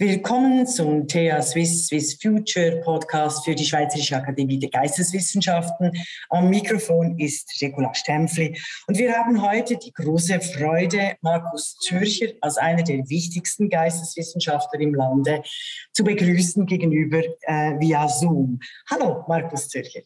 Willkommen zum TH Swiss Swiss Future Podcast für die Schweizerische Akademie der Geisteswissenschaften. Am Mikrofon ist Regula Stempfli und wir haben heute die große Freude, Markus Zürcher als einer der wichtigsten Geisteswissenschaftler im Lande zu begrüßen gegenüber äh, via Zoom. Hallo, Markus Zürcher.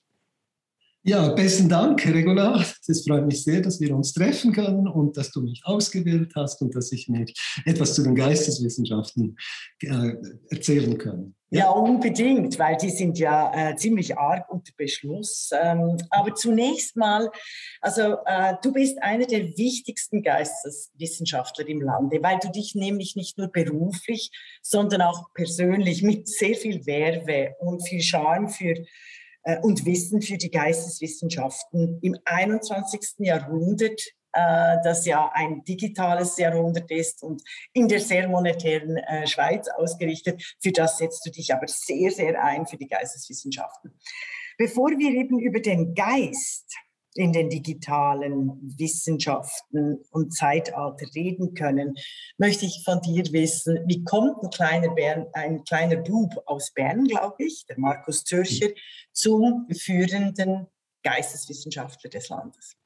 Ja, besten Dank, Regula. Es freut mich sehr, dass wir uns treffen können und dass du mich ausgewählt hast und dass ich mir etwas zu den Geisteswissenschaften äh, erzählen kann. Ja. ja. unbedingt, weil die sind ja äh, ziemlich arg unter Beschluss. Ähm, aber zunächst mal, also äh, du bist einer der wichtigsten Geisteswissenschaftler im Lande, weil du dich nämlich nicht nur beruflich, sondern auch persönlich mit sehr viel Werbe und viel Charme für und Wissen für die Geisteswissenschaften im 21. Jahrhundert, äh, das ja ein digitales Jahrhundert ist und in der sehr monetären äh, Schweiz ausgerichtet. Für das setzt du dich aber sehr, sehr ein für die Geisteswissenschaften. Bevor wir eben über den Geist in den digitalen Wissenschaften und Zeitalter reden können, möchte ich von dir wissen, wie kommt ein kleiner, Bern, ein kleiner Bub aus Bern, glaube ich, der Markus Zürcher, zum führenden Geisteswissenschaftler des Landes?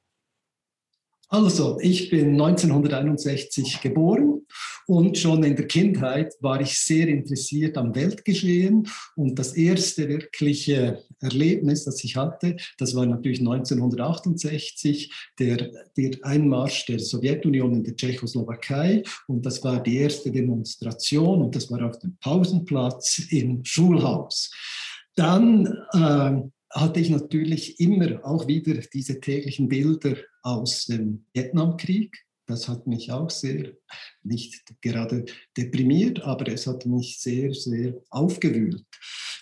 Also, ich bin 1961 geboren und schon in der Kindheit war ich sehr interessiert am Weltgeschehen. Und das erste wirkliche Erlebnis, das ich hatte, das war natürlich 1968, der, der Einmarsch der Sowjetunion in der Tschechoslowakei. Und das war die erste Demonstration und das war auf dem Pausenplatz im Schulhaus. Dann äh, hatte ich natürlich immer auch wieder diese täglichen Bilder aus dem Vietnamkrieg. Das hat mich auch sehr, nicht gerade deprimiert, aber es hat mich sehr, sehr aufgewühlt.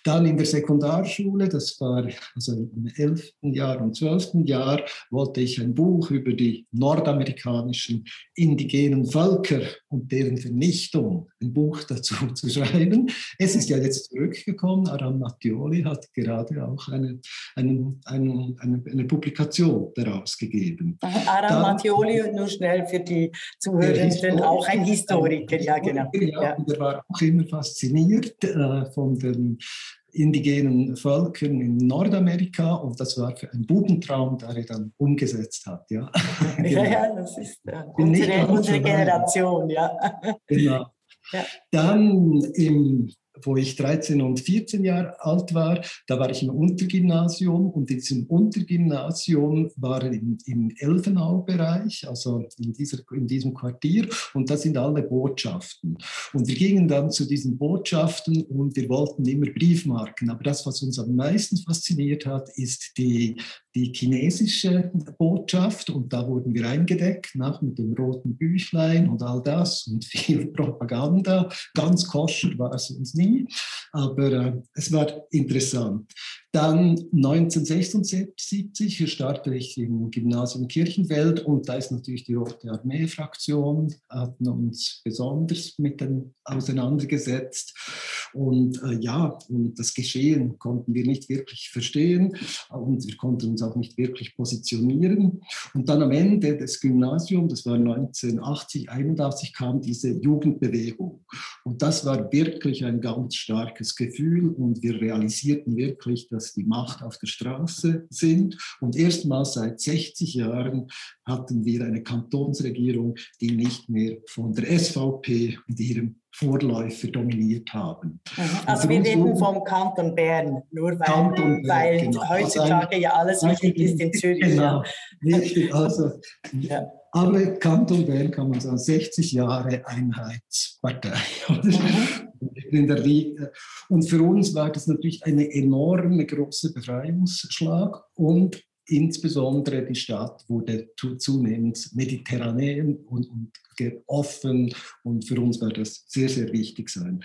Dann in der Sekundarschule, das war also im 11. Jahr und 12. Jahr, wollte ich ein Buch über die nordamerikanischen indigenen Völker und deren Vernichtung, ein Buch dazu zu schreiben. Es ist ja jetzt zurückgekommen. Aram Mattioli hat gerade auch eine, eine, eine, eine, Publikation daraus gegeben. Aram Mattioli, nur schnell für die Zuhörenden, auch ein Historiker, ja genau. Ja, und er war auch immer fasziniert äh, von den indigenen Völkern in Nordamerika und das war für einen Bubentraum, der er dann umgesetzt hat. Ja, ja, ja das ist äh, unsere, unsere Generation, ja. Genau. Ja. Dann im wo ich 13 und 14 Jahre alt war, da war ich im Untergymnasium und in diesem Untergymnasium war im, im Elfenau-Bereich, also in, dieser, in diesem Quartier und da sind alle Botschaften. Und wir gingen dann zu diesen Botschaften und wir wollten immer Briefmarken. Aber das, was uns am meisten fasziniert hat, ist die, die chinesische Botschaft und da wurden wir eingedeckt, nach mit dem roten Büchlein und all das und viel Propaganda. Ganz koscher war es uns nie, aber äh, es war interessant. Dann 1976 startete ich im Gymnasium Kirchenfeld und da ist natürlich die Rote Armee-Fraktion, hatten uns besonders mit dem auseinandergesetzt. Und äh, ja, und das Geschehen konnten wir nicht wirklich verstehen und wir konnten uns auch nicht wirklich positionieren. Und dann am Ende des Gymnasiums, das war 1980, 81, kam diese Jugendbewegung. Und das war wirklich ein ganz starkes Gefühl und wir realisierten wirklich, dass die Macht auf der Straße sind. Und erstmals seit 60 Jahren hatten wir eine Kantonsregierung, die nicht mehr von der SVP und ihrem Vorläufer dominiert haben. Also wir reden vom Kanton Bern, nur weil, Kanton Bern, weil genau. Heutzutage also ein, ja alles wichtig ist in Zürich. Genau, richtig. Also, ja. Aber Kanton Bern kann man sagen, 60 Jahre Einheitspartei. Mhm. Und für uns war das natürlich eine enorme große Befreiungsschlag und insbesondere die Stadt wurde zunehmend mediterran und, und offen und für uns war das sehr, sehr wichtig sein.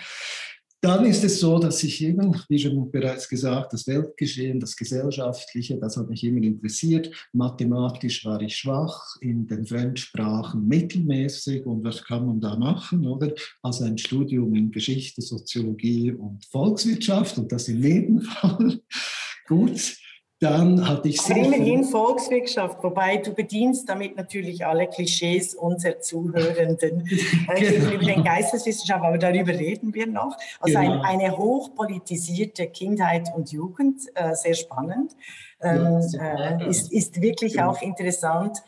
Dann ist es so, dass ich eben, wie schon bereits gesagt, das Weltgeschehen, das Gesellschaftliche, das hat mich immer interessiert. Mathematisch war ich schwach, in den Fremdsprachen mittelmäßig. Und was kann man da machen, oder? Also ein Studium in Geschichte, Soziologie und Volkswirtschaft und das im Nebenfall. Gut. Dann hatte ich sehr. Aber immerhin Volkswirtschaft, wobei du bedienst damit natürlich alle Klischees unserer Zuhörenden äh, genau. über den Geisteswissenschaft, aber darüber reden wir noch. Also genau. ein, eine hochpolitisierte Kindheit und Jugend, äh, sehr spannend, ähm, äh, ist, ist wirklich genau. auch interessant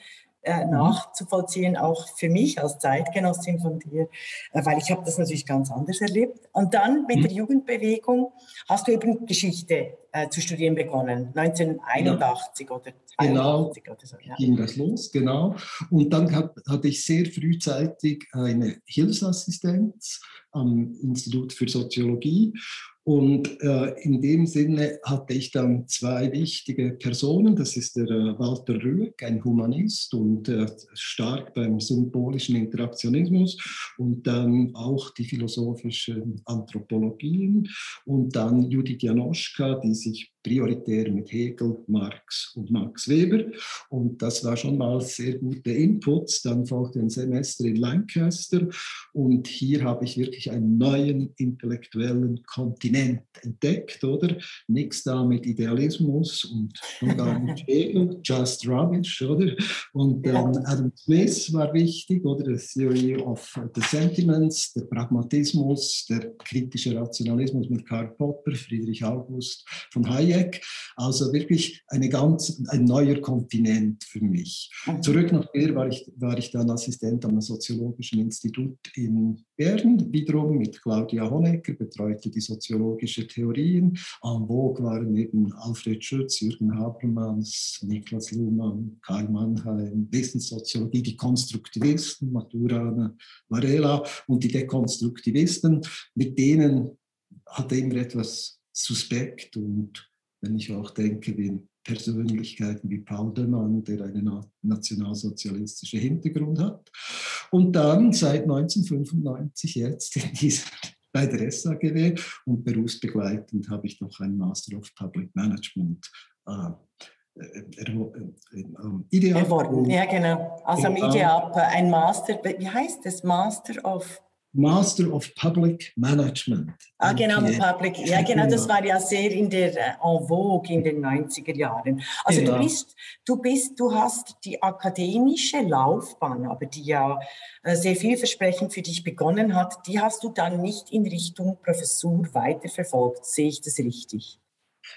äh, nachzuvollziehen, auch für mich als Zeitgenossin von dir, äh, weil ich habe das natürlich ganz anders erlebt. Und dann mit mhm. der Jugendbewegung hast du eben Geschichte äh, zu studieren begonnen, 1981 ja. oder 82 genau, oder so. Ja. ging das los, genau. Und dann hat, hatte ich sehr frühzeitig eine Hilfsassistenz am Institut für Soziologie und äh, in dem Sinne hatte ich dann zwei wichtige Personen. Das ist der äh, Walter Rüegg, ein Humanist und äh, stark beim symbolischen Interaktionismus und dann auch die philosophischen Anthropologien und dann Judith Janoschka, die sich prioritär mit Hegel, Marx und Max Weber. Und das war schon mal sehr gute Inputs. Dann folgte ein Semester in Lancaster und hier habe ich wirklich einen neuen intellektuellen Kontinent entdeckt, oder? Nichts da mit Idealismus und schon gar mit Hegel, just rubbish, oder? Und ähm, Adam Smith war wichtig, oder? The Theory of the Sentiments, der Pragmatismus, der kritische Rationalismus mit Karl Popper, Friedrich August von Hayek Hayek. Also wirklich eine ganz, ein neuer Kontinent für mich. Mhm. Zurück nach Bern war ich, war ich dann Assistent am Soziologischen Institut in Bern, wiederum mit Claudia Honecker, betreute die soziologische Theorien. En vogue waren eben Alfred Schütz, Jürgen Habermas, Niklas Luhmann, Karl Mannheim, Wissenssoziologie, die Konstruktivisten, Maturana, Varela und die Dekonstruktivisten, mit denen hatte immer etwas suspekt und wenn ich auch denke, wie Persönlichkeiten wie Paul de Man, der einen nationalsozialistischen Hintergrund hat. Und dann seit 1995 jetzt in dieser, bei der SAGW und berufsbegleitend habe ich noch einen Master of Public Management äh, Ideal. Erworben, ja genau. Also am IDEAP ein Master, wie heißt das? Master of Master of Public Management. Ah, genau, Public. Ja, genau, das war ja sehr in der äh, en vogue in den 90er Jahren. Also genau. du bist, du bist, du hast die akademische Laufbahn, aber die ja äh, sehr vielversprechend für dich begonnen hat, die hast du dann nicht in Richtung Professur weiterverfolgt. Sehe ich das richtig?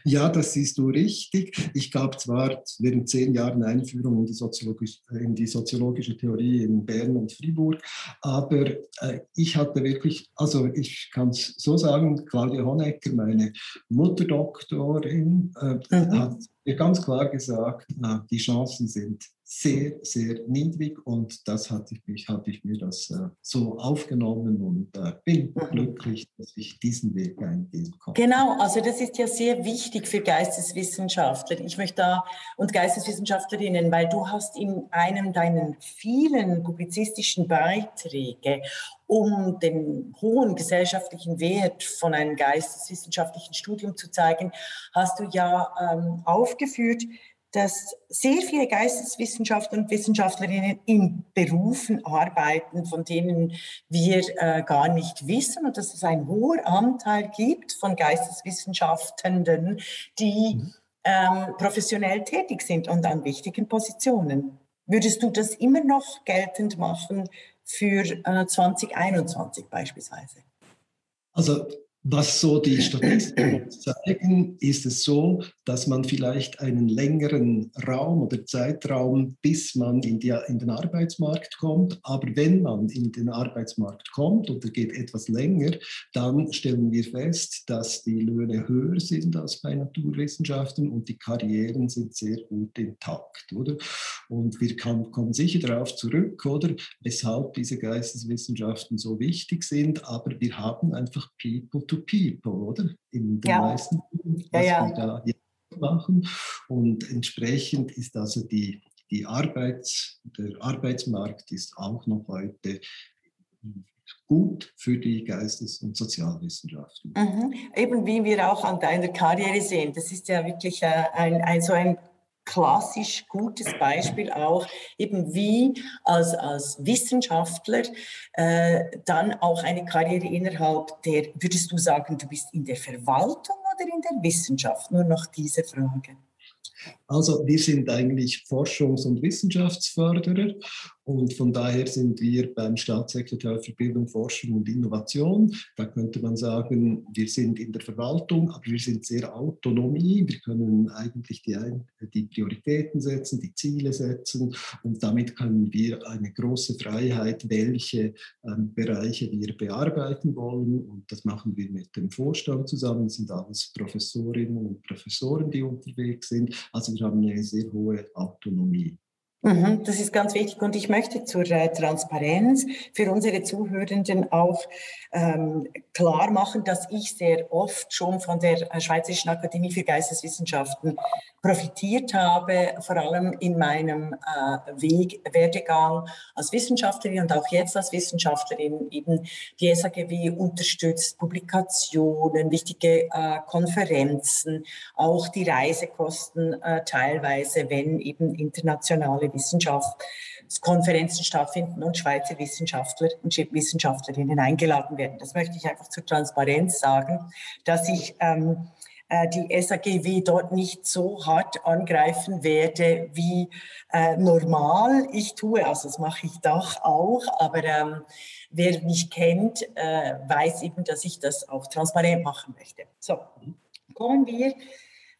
Ja, das siehst du richtig. Ich gab zwar während zehn Jahren Einführung in die, soziologisch, in die soziologische Theorie in Bern und Fribourg, aber äh, ich hatte wirklich, also ich kann es so sagen, Claudia Honecker, meine Mutterdoktorin, äh, mhm. hat mir ganz klar gesagt, na, die Chancen sind sehr, sehr niedrig und das hatte ich, hatte ich mir das äh, so aufgenommen und äh, bin mhm. glücklich, dass ich diesen Weg eingehen konnte. Genau, also das ist ja sehr wichtig für Geisteswissenschaftler. Ich möchte da und Geisteswissenschaftlerinnen, weil du hast in einem deiner vielen publizistischen Beiträge um den hohen gesellschaftlichen Wert von einem geisteswissenschaftlichen Studium zu zeigen, hast du ja ähm, aufgeführt, dass sehr viele Geisteswissenschaftler und Wissenschaftlerinnen in Berufen arbeiten, von denen wir äh, gar nicht wissen und dass es einen hohen Anteil gibt von Geisteswissenschaftenden, die mhm. ähm, professionell tätig sind und an wichtigen Positionen. Würdest du das immer noch geltend machen für äh, 2021 beispielsweise? Also was so die Statistiken zeigen, ist es so, dass man vielleicht einen längeren Raum oder Zeitraum, bis man in, die, in, den Arbeitsmarkt kommt. Aber wenn man in den Arbeitsmarkt kommt und er geht etwas länger, dann stellen wir fest, dass die Löhne höher sind als bei Naturwissenschaften und die Karrieren sind sehr gut intakt, oder? Und wir kann, kommen sicher darauf zurück, oder? Weshalb diese Geisteswissenschaften so wichtig sind, aber wir haben einfach People to People, oder? In den ja. meisten, was ja, ja. wir da machen. Und entsprechend ist also die, die Arbeits, der Arbeitsmarkt ist auch noch heute gut für die Geistes- und Sozialwissenschaften. Mhm. Eben wie wir auch an deiner Karriere sehen, das ist ja wirklich äh, ein, ein, so ein klassisch gutes Beispiel auch, eben wie als, als Wissenschaftler äh, dann auch eine Karriere innerhalb der, würdest du sagen, du bist in der Verwaltung oder in der Wissenschaft? Nur noch diese Frage. Also wir sind eigentlich Forschungs- und Wissenschaftsförderer und von daher sind wir beim Staatssekretär für Bildung, Forschung und Innovation. Da könnte man sagen, wir sind in der Verwaltung, aber wir sind sehr autonomie. Wir können eigentlich die, die Prioritäten setzen, die Ziele setzen und damit können wir eine große Freiheit, welche ähm, Bereiche wir bearbeiten wollen. Und das machen wir mit dem Vorstand zusammen. Das sind alles Professorinnen und Professoren, die unterwegs sind. Also wir haben eine sehr hohe Autonomie. Mhm, das ist ganz wichtig. Und ich möchte zur äh, Transparenz für unsere Zuhörenden auch ähm, klar machen, dass ich sehr oft schon von der äh, Schweizerischen Akademie für Geisteswissenschaften profitiert habe, vor allem in meinem äh, Weg, Werdegang als Wissenschaftlerin und auch jetzt als Wissenschaftlerin eben die SAGW unterstützt Publikationen, wichtige äh, Konferenzen, auch die Reisekosten äh, teilweise, wenn eben internationale Wissenschaftskonferenzen stattfinden und Schweizer Wissenschaftler und Wissenschaftlerinnen eingeladen werden. Das möchte ich einfach zur Transparenz sagen, dass ich ähm, äh, die SAGW dort nicht so hart angreifen werde wie äh, normal ich tue. Also das mache ich doch auch, aber ähm, wer mich kennt, äh, weiß eben, dass ich das auch transparent machen möchte. So, kommen wir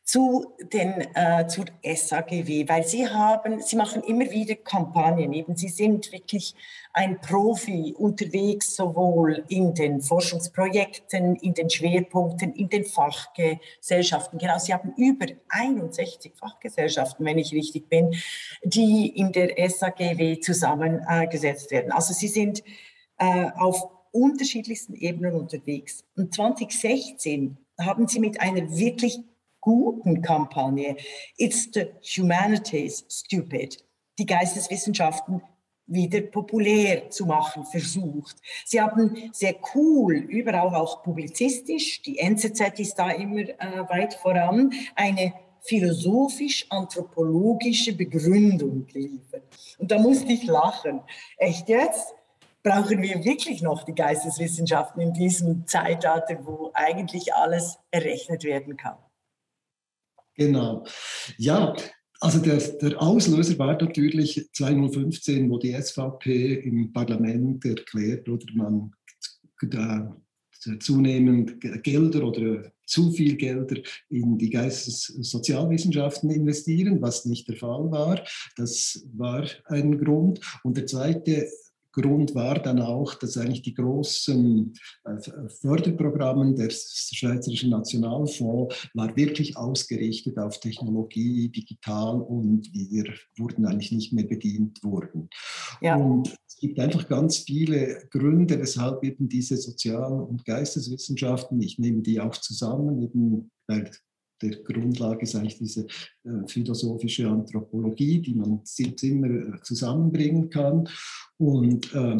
zu den äh, zur SAGW, weil sie haben, sie machen immer wieder Kampagnen. Eben, sie sind wirklich ein Profi unterwegs, sowohl in den Forschungsprojekten, in den Schwerpunkten, in den Fachgesellschaften. Genau, sie haben über 61 Fachgesellschaften, wenn ich richtig bin, die in der SAGW zusammengesetzt werden. Also sie sind äh, auf unterschiedlichsten Ebenen unterwegs. Und 2016 haben sie mit einer wirklich guten Kampagne It's the Humanities Stupid, die Geisteswissenschaften wieder populär zu machen versucht. Sie haben sehr cool, überall auch publizistisch, die NZZ ist da immer äh, weit voran, eine philosophisch-anthropologische Begründung geliefert. Und da musste ich lachen. Echt jetzt? Brauchen wir wirklich noch die Geisteswissenschaften in diesem Zeitalter, wo eigentlich alles errechnet werden kann? Genau. Ja, also der, der, Auslöser war natürlich 2015, wo die SVP im Parlament erklärt oder man da zunehmend Gelder oder zu viel Gelder in die Geistessozialwissenschaften investieren, was nicht der Fall war. Das war ein Grund. Und der zweite Grund war dann auch, dass eigentlich die großen äh, Förderprogramme der Schweizerischen Nationalfonds war wirklich ausgerichtet auf Technologie, digital und wir wurden eigentlich nicht mehr bedient worden. Ja. Und es gibt einfach ganz viele Gründe, weshalb eben diese Sozial- und Geisteswissenschaften, ich nehme die auch zusammen, eben weil der Grundlage ist eigentlich diese äh, philosophische Anthropologie, die man immer äh, zusammenbringen kann. Und äh,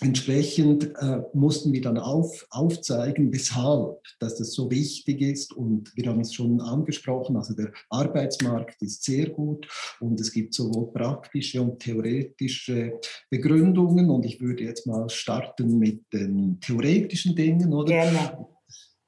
entsprechend mussten wir dann auf, aufzeigen, weshalb dass das so wichtig ist. Und wir haben es schon angesprochen, also der Arbeitsmarkt ist sehr gut und es gibt sowohl praktische und theoretische Begründungen. Und ich würde jetzt mal starten mit den theoretischen Dingen, oder? Gerne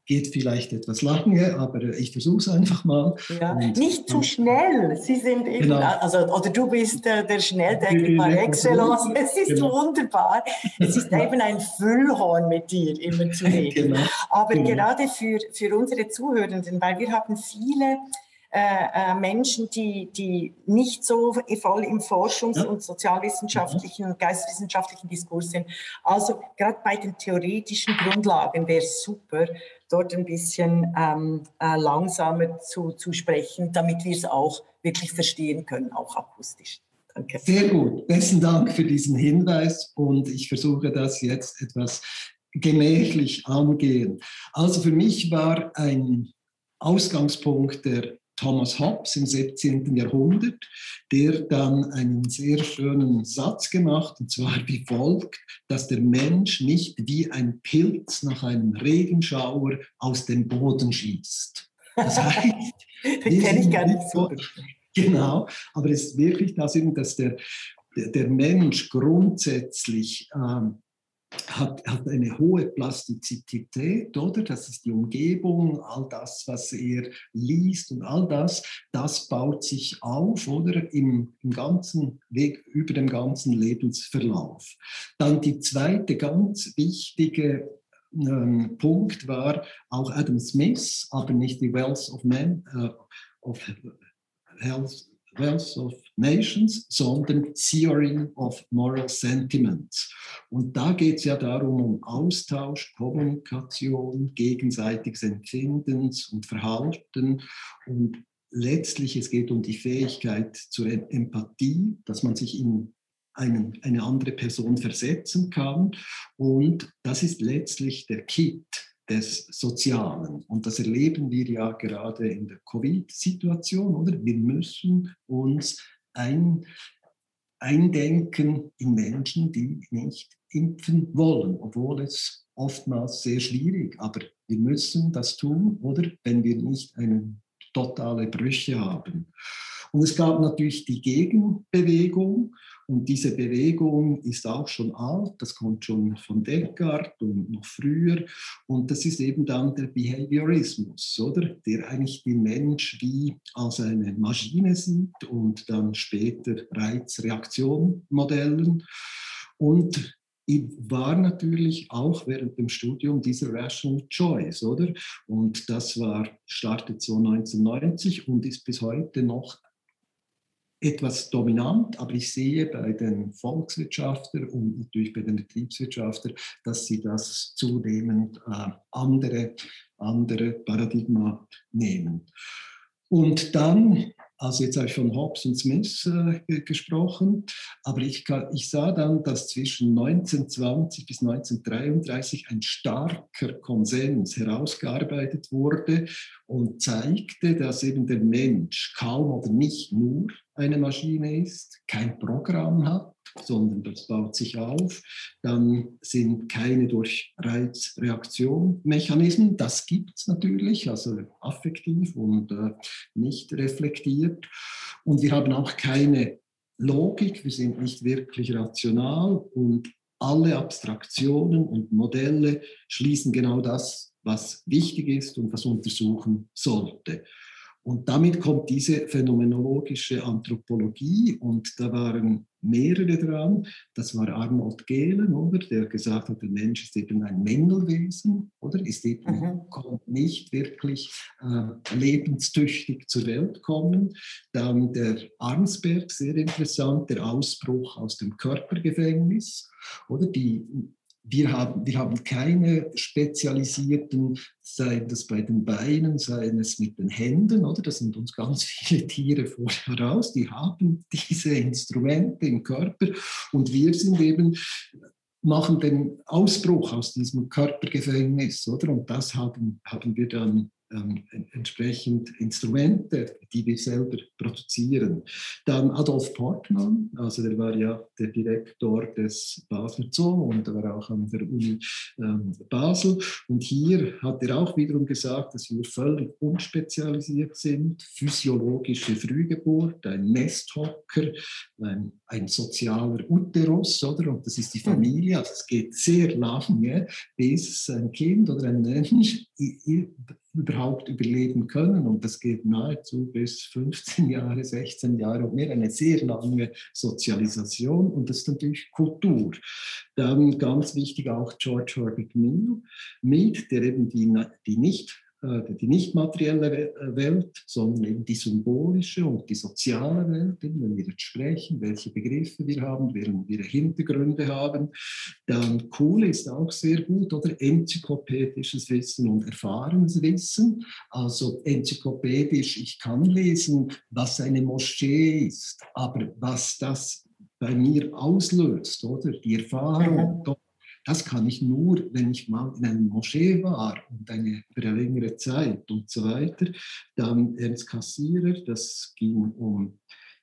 geht vielleicht etwas lange, aber ich versuche es einfach mal. Ja, nicht zu schnell. Sie sind eben, genau. also, oder du bist äh, der Schnelldenker par excellence. Es ist genau. wunderbar. Es ist eben ein Füllhorn mit dir immer zu reden. Genau. Aber genau. gerade für, für unsere Zuhörenden, weil wir haben viele äh, äh, Menschen, die, die nicht so voll im Forschungs- und sozialwissenschaftlichen und geisteswissenschaftlichen Diskurs sind. Also gerade bei den theoretischen Grundlagen wäre es super, dort ein bisschen ähm, äh, langsamer zu, zu sprechen, damit wir es auch wirklich verstehen können, auch akustisch. Danke. Sehr gut. Besten Dank für diesen Hinweis und ich versuche das jetzt etwas gemächlich angehen. Also für mich war ein Ausgangspunkt der Thomas Hobbes im 17. Jahrhundert, der dann einen sehr schönen Satz gemacht, und zwar wie folgt, dass der Mensch nicht wie ein Pilz nach einem Regenschauer aus dem Boden schießt. Das heißt, den kenne ich gar nicht so. Genau, aber es ist wirklich das, dass der, der, der Mensch grundsätzlich ähm, hat, hat eine hohe Plastizität, oder? Das ist die Umgebung, all das, was er liest und all das, das baut sich auf, oder? Im, im ganzen Weg, über den ganzen Lebensverlauf. Dann die zweite ganz wichtige ähm, Punkt war auch Adam Smith, aber nicht die Wealth of Men, äh, of Health, Wealth of Nations, sondern Theory of Moral Sentiments. Und da geht es ja darum, um Austausch, Kommunikation, gegenseitiges Empfindens und Verhalten und letztlich es geht um die Fähigkeit zur Empathie, dass man sich in einen, eine andere Person versetzen kann. Und das ist letztlich der Kit des Sozialen. Und das erleben wir ja gerade in der Covid-Situation, oder? Wir müssen uns ein, eindenken in Menschen, die nicht impfen wollen, obwohl es oftmals sehr schwierig, aber wir müssen das tun, oder? Wenn wir nicht eine totale Brüche haben. Und es gab natürlich die Gegenbewegung und diese Bewegung ist auch schon alt, das kommt schon von Descartes und noch früher. Und das ist eben dann der Behaviorismus, oder? Der eigentlich den Mensch wie als eine Maschine sieht und dann später Reizreaktionmodellen. Und war natürlich auch während dem Studium dieser Rational Choice, oder? Und das war, startet so 1990 und ist bis heute noch etwas dominant, aber ich sehe bei den Volkswirtschaftler und natürlich bei den Betriebswirtschaftler, dass sie das zunehmend äh, andere, andere Paradigma nehmen. Und dann also jetzt habe ich von Hobbes und Smith äh, gesprochen, aber ich, ich, sah dann, dass zwischen 1920 bis 1933 ein starker Konsens herausgearbeitet wurde und zeigte, dass eben der Mensch kaum oder nicht nur eine Maschine ist, kein Programm hat, sondern das baut sich auf. Dann sind keine durch Reizreaktion Mechanismen. Das gibt es natürlich, also affektiv und äh, nicht reflektiert. Und wir haben auch keine Logik, wir sind nicht wirklich rational und alle Abstraktionen und Modelle schließen genau das, was wichtig ist und was untersuchen sollte. Und damit kommt diese phänomenologische Anthropologie und da waren mehrere dran. Das war Arnold Gehlen, oder, der gesagt hat, der Mensch ist eben ein Mängelwesen, oder, ist eben mhm. nicht wirklich äh, lebenstüchtig zur Welt kommen. Dann der Arnsberg, sehr interessant, der Ausbruch aus dem Körpergefängnis, oder die wir haben, wir haben keine spezialisierten, sei das bei den Beinen, sei es mit den Händen, oder? Da sind uns ganz viele Tiere vorher raus, die haben diese Instrumente im Körper und wir sind eben machen den Ausbruch aus diesem Körpergefängnis, oder? Und das haben, haben wir dann ähm, entsprechend Instrumente, die wir selber produzieren. Dann Adolf Portmann, also der war ja der Direktor des Basler Zoo und war auch an der Uni ähm, Basel. Und hier hat er auch wiederum gesagt, dass wir völlig unspezialisiert sind, physiologische Frühgeburt, ein Nesthocker, ein, ein sozialer Uterus, oder? Und das ist die Familie, also es geht sehr lange, bis ein Kind oder ein Mensch überhaupt überleben können. Und das geht nahezu bis 15 Jahre, 16 Jahre und mehr, eine sehr lange Sozialisation. Und das ist natürlich Kultur. Dann ganz wichtig auch George Herbert Mead, der eben die, die nicht die nicht materielle äh, Welt, sondern eben die symbolische und die soziale Welt, wenn wir jetzt sprechen, welche Begriffe wir haben, welche wir Hintergründe haben. Dann cool ist auch sehr gut, oder enzyklopädisches Wissen und erfahrenes Wissen. Also enzyklopädisch, ich kann lesen, was eine Moschee ist, aber was das bei mir auslöst, oder die Erfahrung, mhm. Das kann ich nur, wenn ich mal in einer Moschee war und eine, für eine längere Zeit und so weiter. Dann Ernst Kassierer, das ging um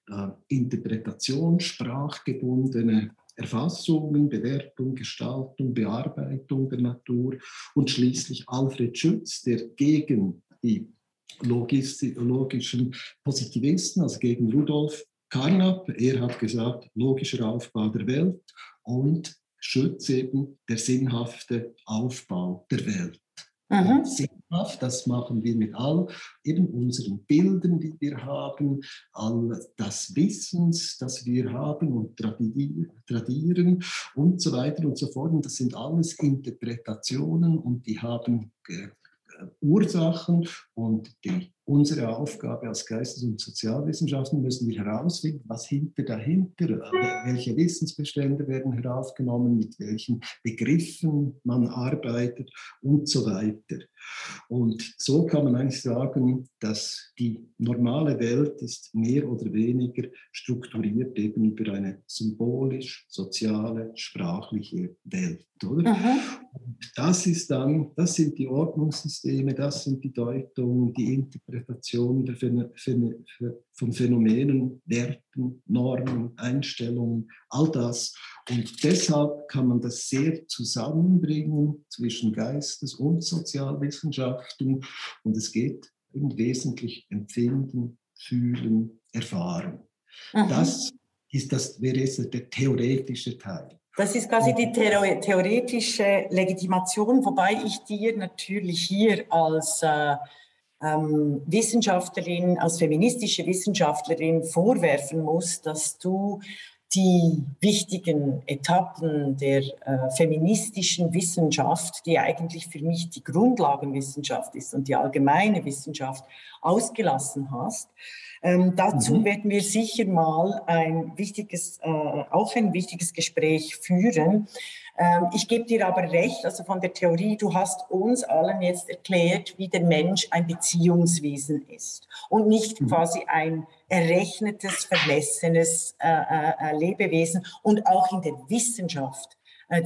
äh, Interpretation, sprachgebundene Erfassungen, Bewertung, Gestaltung, Bearbeitung der Natur und schließlich Alfred Schütz, der gegen die logischen Positivisten, also gegen Rudolf Carnap, er hat gesagt, logischer Aufbau der Welt und Schutz eben der sinnhafte Aufbau der Welt. Mhm. Sinnhaft, das machen wir mit all eben unseren Bildern, die wir haben, all das Wissens, das wir haben und tradieren und so weiter und so fort. Und das sind alles Interpretationen und die haben äh, Ursachen und die unsere Aufgabe als Geistes- und Sozialwissenschaften müssen wir herausfinden, was hinter dahinter, welche Wissensbestände werden heraufgenommen, mit welchen Begriffen man arbeitet und so weiter. Und so kann man eigentlich sagen, dass die normale Welt ist mehr oder weniger strukturiert eben über eine symbolisch-soziale, sprachliche Welt. Oder? Und das ist dann, das sind die Ordnungssysteme, das sind die Deutungen, die Interpretationen von Phänomenen, Werten, Normen, Einstellungen, all das. Und deshalb kann man das sehr zusammenbringen zwischen Geistes- und Sozialwissenschaften. Und es geht im Wesentlichen Empfinden, Fühlen, Erfahren. Mhm. Das ist das, wäre jetzt der theoretische Teil. Das ist quasi die theoretische Legitimation, wobei ich dir natürlich hier als äh, ähm, Wissenschaftlerin, als feministische Wissenschaftlerin vorwerfen muss, dass du die wichtigen Etappen der äh, feministischen Wissenschaft, die eigentlich für mich die Grundlagenwissenschaft ist und die allgemeine Wissenschaft, ausgelassen hast. Ähm, dazu mhm. werden wir sicher mal ein wichtiges, äh, auch ein wichtiges Gespräch führen. Ähm, ich gebe dir aber recht, also von der Theorie, du hast uns allen jetzt erklärt, wie der Mensch ein Beziehungswesen ist und nicht mhm. quasi ein errechnetes, vermessenes äh, äh, äh Lebewesen und auch in der Wissenschaft,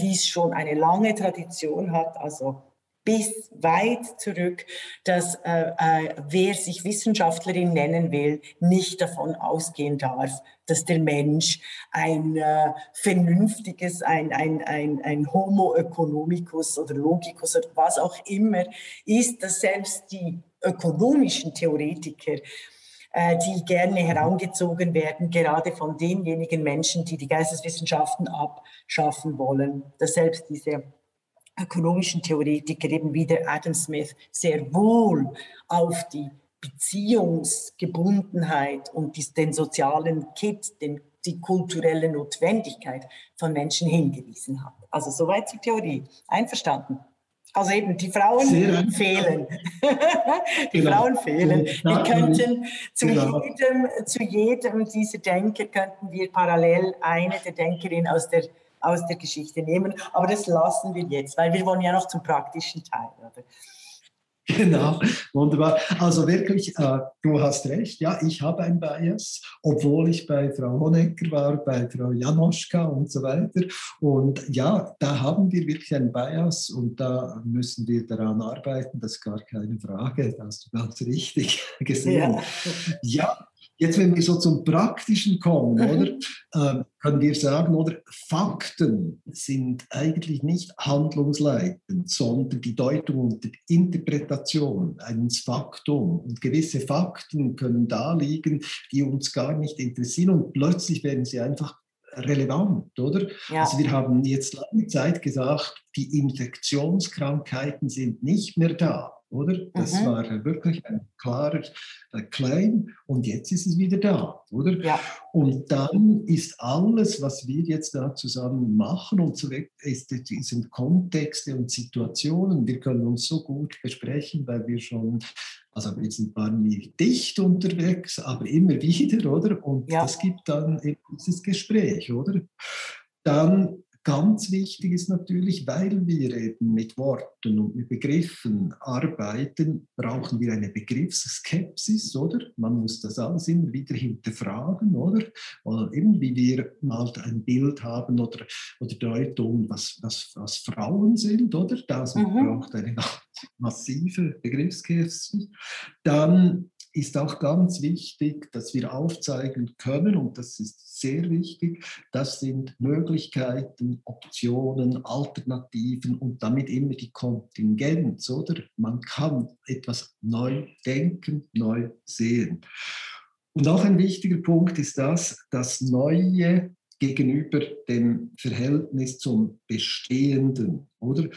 die es schon eine lange Tradition hat, also bis weit zurück, dass äh, äh, wer sich Wissenschaftlerin nennen will, nicht davon ausgehen darf, dass der Mensch ein äh, vernünftiges, ein, ein, ein, ein Homo economicus oder Logicus oder was auch immer ist, dass selbst die ökonomischen Theoretiker äh, die gerne herangezogen werden, gerade von denjenigen Menschen, die die Geisteswissenschaften abschaffen wollen, dass selbst diese ökonomischen Theoretiker, eben wie der Adam Smith, sehr wohl auf die Beziehungsgebundenheit und den sozialen Kit, den, die kulturelle Notwendigkeit von Menschen hingewiesen hat. Also soweit zur Theorie. Einverstanden? Also eben, die Frauen fehlen. die genau. Frauen fehlen. Wir könnten zu, genau. jedem, zu jedem dieser Denker könnten wir parallel eine der Denkerinnen aus der aus der Geschichte nehmen. Aber das lassen wir jetzt, weil wir wollen ja noch zum praktischen Teil. Oder? Genau, wunderbar. Also wirklich, äh, du hast recht, ja, ich habe ein Bias, obwohl ich bei Frau Honecker war, bei Frau Janoschka und so weiter. Und ja, da haben wir wirklich ein Bias und da müssen wir daran arbeiten, das ist gar keine Frage, das hast du ganz richtig gesehen. Ja, ja Jetzt, wenn wir so zum Praktischen kommen, mhm. oder, äh, können wir sagen, oder Fakten sind eigentlich nicht handlungsleitend, sondern die Deutung und die Interpretation eines Faktum. Und gewisse Fakten können da liegen, die uns gar nicht interessieren und plötzlich werden sie einfach relevant, oder? Ja. Also wir haben jetzt lange Zeit gesagt, die Infektionskrankheiten sind nicht mehr da oder? Das mhm. war wirklich ein klarer äh, Claim und jetzt ist es wieder da, oder? Ja. Und dann ist alles, was wir jetzt da zusammen machen und so ist, sind Kontexte und Situationen. Wir können uns so gut besprechen, weil wir schon, also wir sind paar nicht dicht unterwegs, aber immer wieder, oder? Und ja. das gibt dann eben dieses Gespräch, oder? Dann Ganz wichtig ist natürlich, weil wir eben mit Worten und mit Begriffen arbeiten, brauchen wir eine Begriffsskepsis, oder? Man muss das alles immer wieder hinterfragen, oder? Oder eben wie wir mal ein Bild haben oder, oder Deutung, was, was, was Frauen sind, oder? Das mhm. braucht eine massive Begriffsskepsis. Dann ist auch ganz wichtig, dass wir aufzeigen können, und das ist sehr wichtig, das sind Möglichkeiten, Optionen, Alternativen und damit immer die Kontingenz, oder? Man kann etwas neu denken, neu sehen. Und auch ein wichtiger Punkt ist das, dass neue gegenüber dem Verhältnis zum Bestehenden, oder?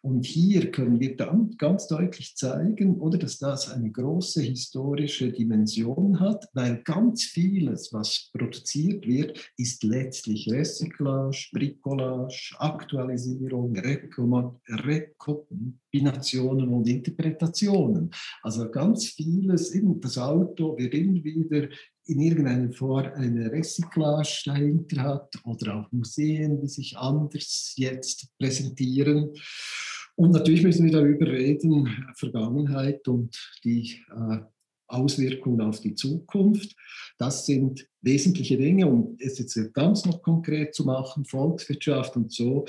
Und hier können wir dann ganz deutlich zeigen, oder, dass das eine große historische Dimension hat, weil ganz vieles, was produziert wird, ist letztlich Recyclage, Bricolage, Aktualisierung, Rekombinationen und Interpretationen. Also ganz vieles, das Auto wird immer wieder in irgendeiner Form eine Recyclage dahinter hat oder auch Museen, die sich anders jetzt präsentieren. Und natürlich müssen wir darüber reden, Vergangenheit und die äh, Auswirkungen auf die Zukunft. Das sind wesentliche Dinge, um es jetzt ganz noch konkret zu machen, Volkswirtschaft und so.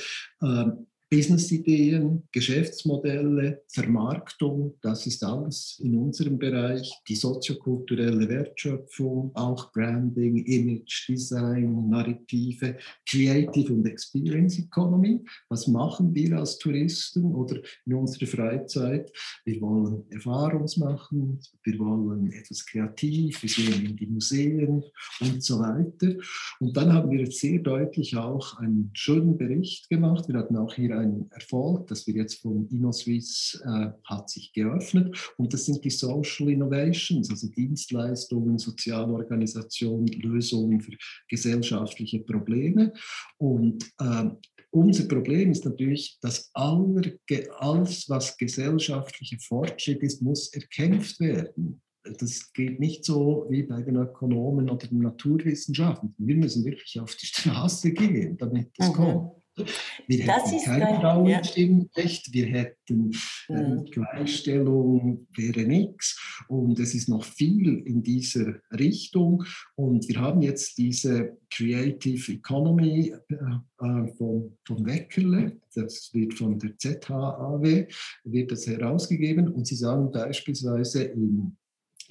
Businessideen, Geschäftsmodelle, Vermarktung, das ist alles in unserem Bereich. Die soziokulturelle Wertschöpfung, auch Branding, Image, Design, Narrative, Creative und Experience Economy. Was machen wir als Touristen oder in unserer Freizeit? Wir wollen Erfahrungs machen, wir wollen etwas kreativ, wir gehen in die Museen und so weiter. Und dann haben wir sehr deutlich auch einen schönen Bericht gemacht. Wir hatten auch hier ein Erfolg, das wir jetzt von InnoSwiss äh, hat sich geöffnet. Und das sind die Social Innovations, also Dienstleistungen, Sozialorganisationen, Lösungen für gesellschaftliche Probleme. Und äh, unser Problem ist natürlich, dass aller, alles, was gesellschaftlicher Fortschritt ist, muss erkämpft werden. Das geht nicht so wie bei den Ökonomen oder den Naturwissenschaften. Wir müssen wirklich auf die Straße gehen, damit das mhm. kommt. Wir hätten kein Frauenstimmrecht, ja. wir hätten äh, mhm. Gleichstellung wäre nichts und es ist noch viel in dieser Richtung und wir haben jetzt diese Creative Economy äh, äh von, von Weckerle, das wird von der ZHAW, wird das herausgegeben und sie sagen beispielsweise in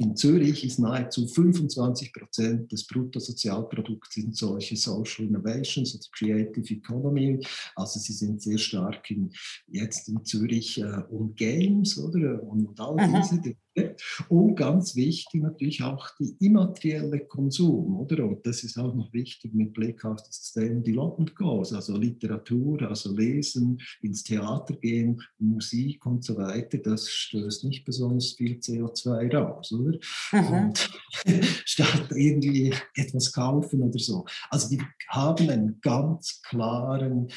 in Zürich ist nahezu 25 Prozent des Bruttosozialprodukts in solche Social Innovations oder Creative Economy. Also sie sind sehr stark in, jetzt in Zürich äh, um Games oder und all diese Dinge. Und ganz wichtig natürlich auch die immaterielle Konsum, oder? Und das ist auch noch wichtig mit Blick auf das Sustainable Development Goals, also Literatur, also Lesen, ins Theater gehen, Musik und so weiter, das stößt nicht besonders viel CO2 raus, oder? Mhm. Und statt irgendwie etwas kaufen oder so. Also wir haben einen ganz klaren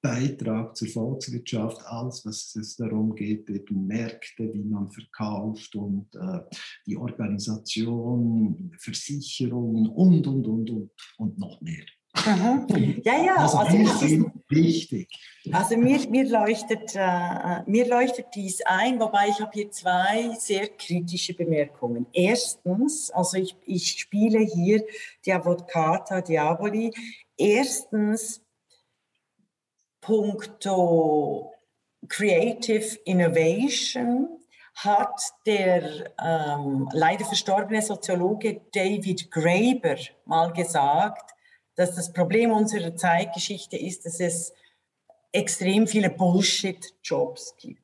Beitrag zur Volkswirtschaft, alles was es darum geht, eben Märkte, wie man verkauft und äh, die Organisation, Versicherungen und, und, und, und, und noch mehr. Aha. Ja, ja, also, also das ist wichtig. Also mir, mir, leuchtet, äh, mir leuchtet dies ein, wobei ich habe hier zwei sehr kritische Bemerkungen. Erstens, also ich, ich spiele hier die Avocata Diaboli. Erstens, puncto Creative Innovation hat der ähm, leider verstorbene Soziologe David Graeber mal gesagt, dass das Problem unserer Zeitgeschichte ist, dass es extrem viele Bullshit-Jobs gibt.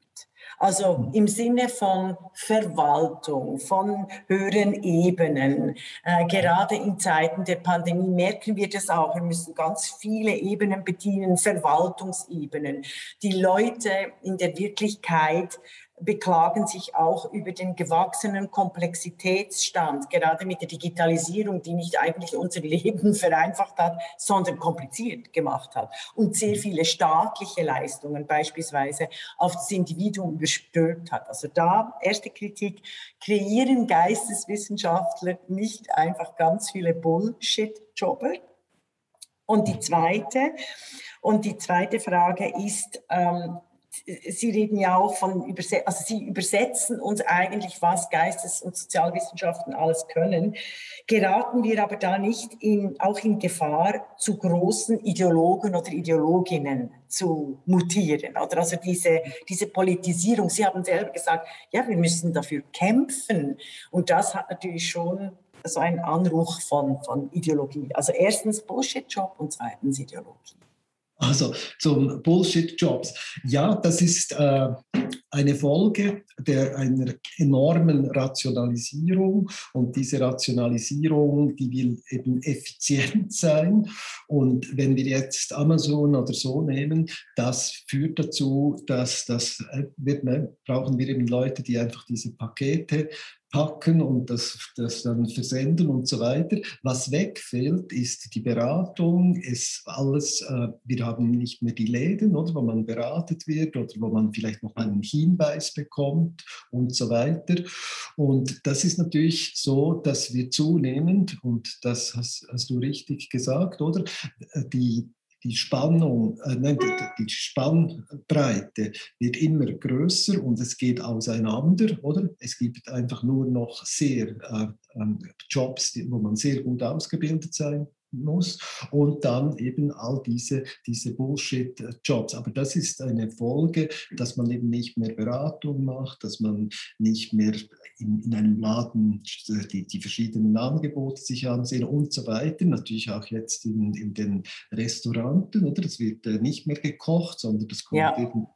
Also im Sinne von Verwaltung, von höheren Ebenen. Äh, gerade in Zeiten der Pandemie merken wir das auch. Wir müssen ganz viele Ebenen bedienen, Verwaltungsebenen. Die Leute in der Wirklichkeit beklagen sich auch über den gewachsenen Komplexitätsstand, gerade mit der Digitalisierung, die nicht eigentlich unser Leben vereinfacht hat, sondern kompliziert gemacht hat und sehr viele staatliche Leistungen beispielsweise auf das Individuum überstülpt hat. Also da erste Kritik, kreieren Geisteswissenschaftler nicht einfach ganz viele Bullshit-Jobber? Und die zweite, und die zweite Frage ist, ähm, Sie reden ja auch von, Überse also Sie übersetzen uns eigentlich, was Geistes- und Sozialwissenschaften alles können. Geraten wir aber da nicht in, auch in Gefahr, zu großen Ideologen oder Ideologinnen zu mutieren? Oder also diese, diese Politisierung. Sie haben selber gesagt, ja, wir müssen dafür kämpfen. Und das hat natürlich schon so einen Anruch von, von Ideologie. Also erstens Bullshit-Job und zweitens Ideologie. Also zum Bullshit-Jobs. Ja, das ist äh, eine Folge der, einer enormen Rationalisierung und diese Rationalisierung, die will eben effizient sein. Und wenn wir jetzt Amazon oder so nehmen, das führt dazu, dass das äh, wird, ne, brauchen wir eben Leute, die einfach diese Pakete packen und das, das dann versenden und so weiter. Was wegfällt, ist die Beratung, ist alles, äh, wir haben nicht mehr die Läden, oder, wo man beratet wird oder wo man vielleicht noch einen Hinweis bekommt und so weiter. Und das ist natürlich so, dass wir zunehmend, und das hast, hast du richtig gesagt, oder, die, die Spannung, äh, nein, die, die, Spannbreite wird immer größer und es geht auseinander, oder? Es gibt einfach nur noch sehr äh, ähm, Jobs, wo man sehr gut ausgebildet sein muss und dann eben all diese, diese Bullshit-Jobs. Aber das ist eine Folge, dass man eben nicht mehr Beratung macht, dass man nicht mehr in, in einem Laden die, die verschiedenen Angebote sich ansehen und so weiter. Natürlich auch jetzt in, in den Restauranten, oder? Es wird äh, nicht mehr gekocht, sondern das kommt ja. eben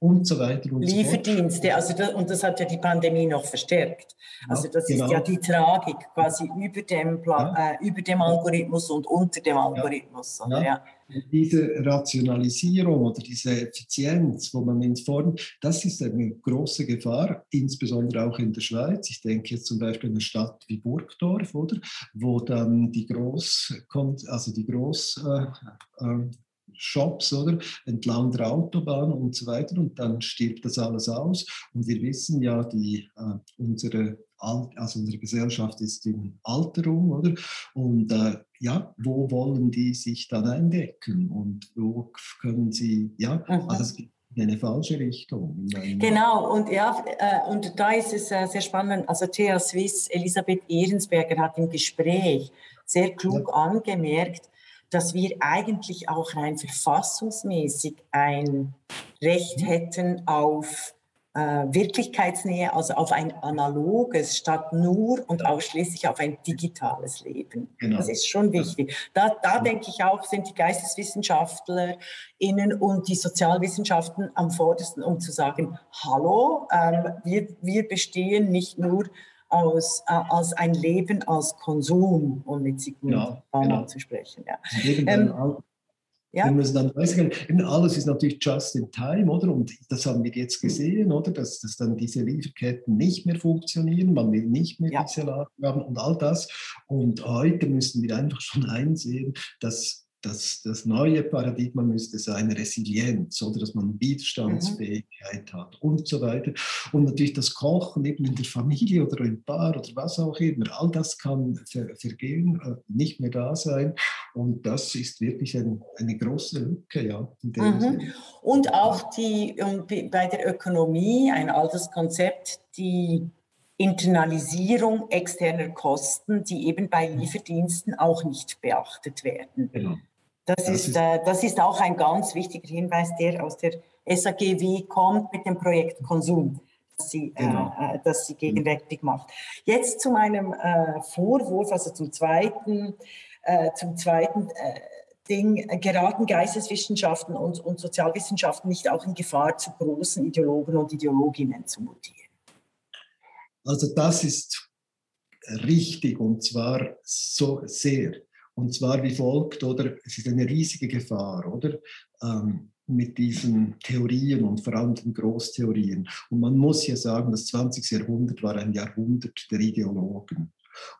und so weiter und Lieferdienste, so also das, und das hat ja die Pandemie noch verstärkt. Also das genau. ist ja die Tragik quasi über dem, ja. äh, über dem Algorithmus und unter dem Algorithmus. Ja. ja. Diese Rationalisierung oder diese Effizienz, wo man ins Form, das ist eine große Gefahr, insbesondere auch in der Schweiz. Ich denke jetzt zum Beispiel an eine Stadt wie Burgdorf, oder, wo dann die Groß, also die Groß äh, äh, Shops oder entlang der Autobahn und so weiter und dann stirbt das alles aus und wir wissen ja, die, äh, unsere, also unsere Gesellschaft ist in Alterung oder und äh, ja, wo wollen die sich dann eindecken und wo können sie, ja, mhm. also es gibt in eine falsche Richtung. Genau, und ja, äh, und da ist es äh, sehr spannend. Also TH Swiss, Elisabeth Ehrensberger hat im Gespräch sehr klug ja. angemerkt, dass wir eigentlich auch rein verfassungsmäßig ein Recht hätten auf äh, Wirklichkeitsnähe, also auf ein analoges, statt nur und ausschließlich auf ein digitales Leben. Genau. Das ist schon wichtig. Da, da denke ich auch, sind die GeisteswissenschaftlerInnen und die Sozialwissenschaften am vordersten, um zu sagen, hallo, ähm, wir, wir bestehen nicht nur aus, äh, als ein Leben als Konsum, um mit Sigmund ja, genau. zu sprechen. Ja. Ähm, ja. Wir müssen dann eben alles ist natürlich just in time, oder? Und das haben wir jetzt gesehen, oder? Dass, dass dann diese Lieferketten nicht mehr funktionieren, man will nicht mehr ja. diese Lager haben und all das. Und heute müssen wir einfach schon einsehen, dass das, das neue Paradigma müsste sein Resilienz oder dass man Widerstandsfähigkeit mhm. hat und so weiter. Und natürlich das Kochen eben in der Familie oder im Paar oder was auch immer, all das kann ver vergehen, äh, nicht mehr da sein. Und das ist wirklich ein, eine große Lücke, ja. Mhm. Und auch die, bei der Ökonomie, ein altes Konzept, die Internalisierung externer Kosten, die eben bei mhm. Lieferdiensten auch nicht beachtet werden. Genau. Das, das ist, ist äh, das ist auch ein ganz wichtiger Hinweis, der aus der SAGW kommt mit dem Projekt Konsum, das sie, äh, genau. äh, das sie gegenwärtig macht. Jetzt zu meinem äh, Vorwurf, also zum zweiten, äh, zum zweiten äh, Ding, geraten Geisteswissenschaften und, und Sozialwissenschaften nicht auch in Gefahr, zu großen Ideologen und Ideologinnen zu mutieren? Also das ist richtig und zwar so sehr. Und zwar wie folgt, oder es ist eine riesige Gefahr, oder? Ähm, mit diesen Theorien und vor allem den Großtheorien. Und man muss ja sagen, das 20. Jahrhundert war ein Jahrhundert der Ideologen.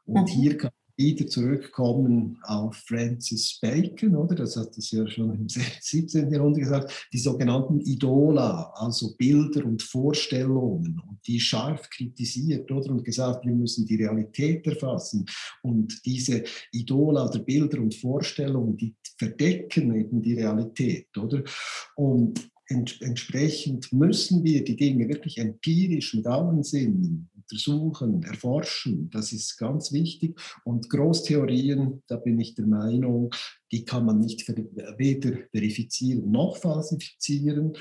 Und mhm. hier kann wieder zurückkommen auf Francis Bacon, oder? Das hat es ja schon im 17. Jahrhundert gesagt, die sogenannten Idola, also Bilder und Vorstellungen, und die scharf kritisiert, oder? Und gesagt, wir müssen die Realität erfassen. Und diese Idola oder Bilder und Vorstellungen, die verdecken eben die Realität, oder? Und entsprechend müssen wir die Dinge wirklich empirisch mit allen Sinnen untersuchen, erforschen. Das ist ganz wichtig. Und Großtheorien, da bin ich der Meinung, die kann man nicht weder verifizieren noch falsifizieren.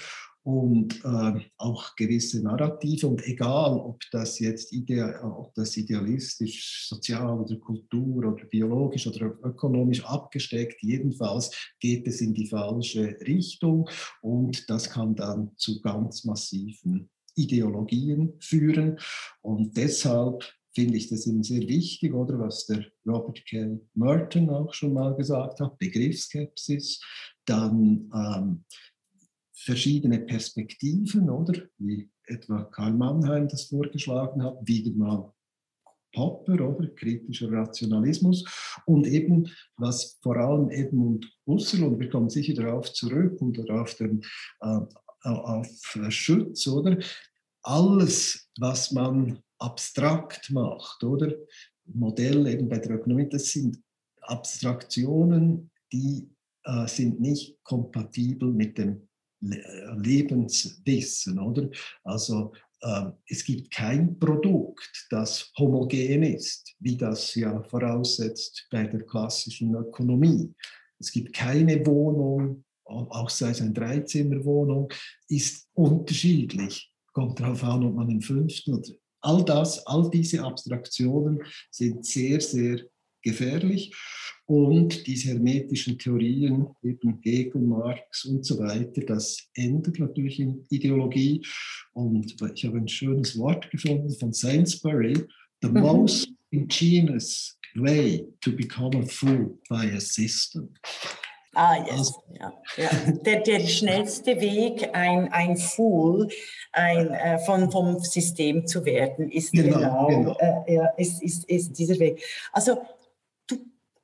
Und äh, auch gewisse Narrative. Und egal, ob das jetzt idea ob das idealistisch, sozial oder Kultur oder biologisch oder ökonomisch abgesteckt, jedenfalls geht es in die falsche Richtung und das kann dann zu ganz massiven Ideologien führen. Und deshalb finde ich das eben sehr wichtig, oder was der Robert K. Merton auch schon mal gesagt hat, Begriffsskepsis, dann ähm, verschiedene Perspektiven, oder wie etwa Karl Mannheim das vorgeschlagen hat, wieder mal Popper, oder kritischer Rationalismus und eben, was vor allem Edmund Husserl, und wir kommen sicher darauf zurück und auf den äh, auf Schutz, oder? Alles, was man abstrakt macht, oder? Modell eben bei der Ökonomie, das sind Abstraktionen, die äh, sind nicht kompatibel mit dem Lebenswissen, oder? Also äh, es gibt kein Produkt, das homogen ist, wie das ja voraussetzt bei der klassischen Ökonomie. Es gibt keine Wohnung, auch sei es eine Dreizimmerwohnung, ist unterschiedlich. Kommt darauf an, ob man im fünften oder all das, all diese Abstraktionen sind sehr, sehr gefährlich. Und diese hermetischen Theorien, eben Hegel, Marx und so weiter, das ändert natürlich in Ideologie. Und ich habe ein schönes Wort gefunden von Sainsbury, the mhm. most ingenious way to become a fool by a system. Ah, yes. Ja, ja. Der, der schnellste Weg, ein, ein Fool ein, äh, von, vom System zu werden, ist genau, genau, genau. Äh, ist, ist, ist dieser Weg. Also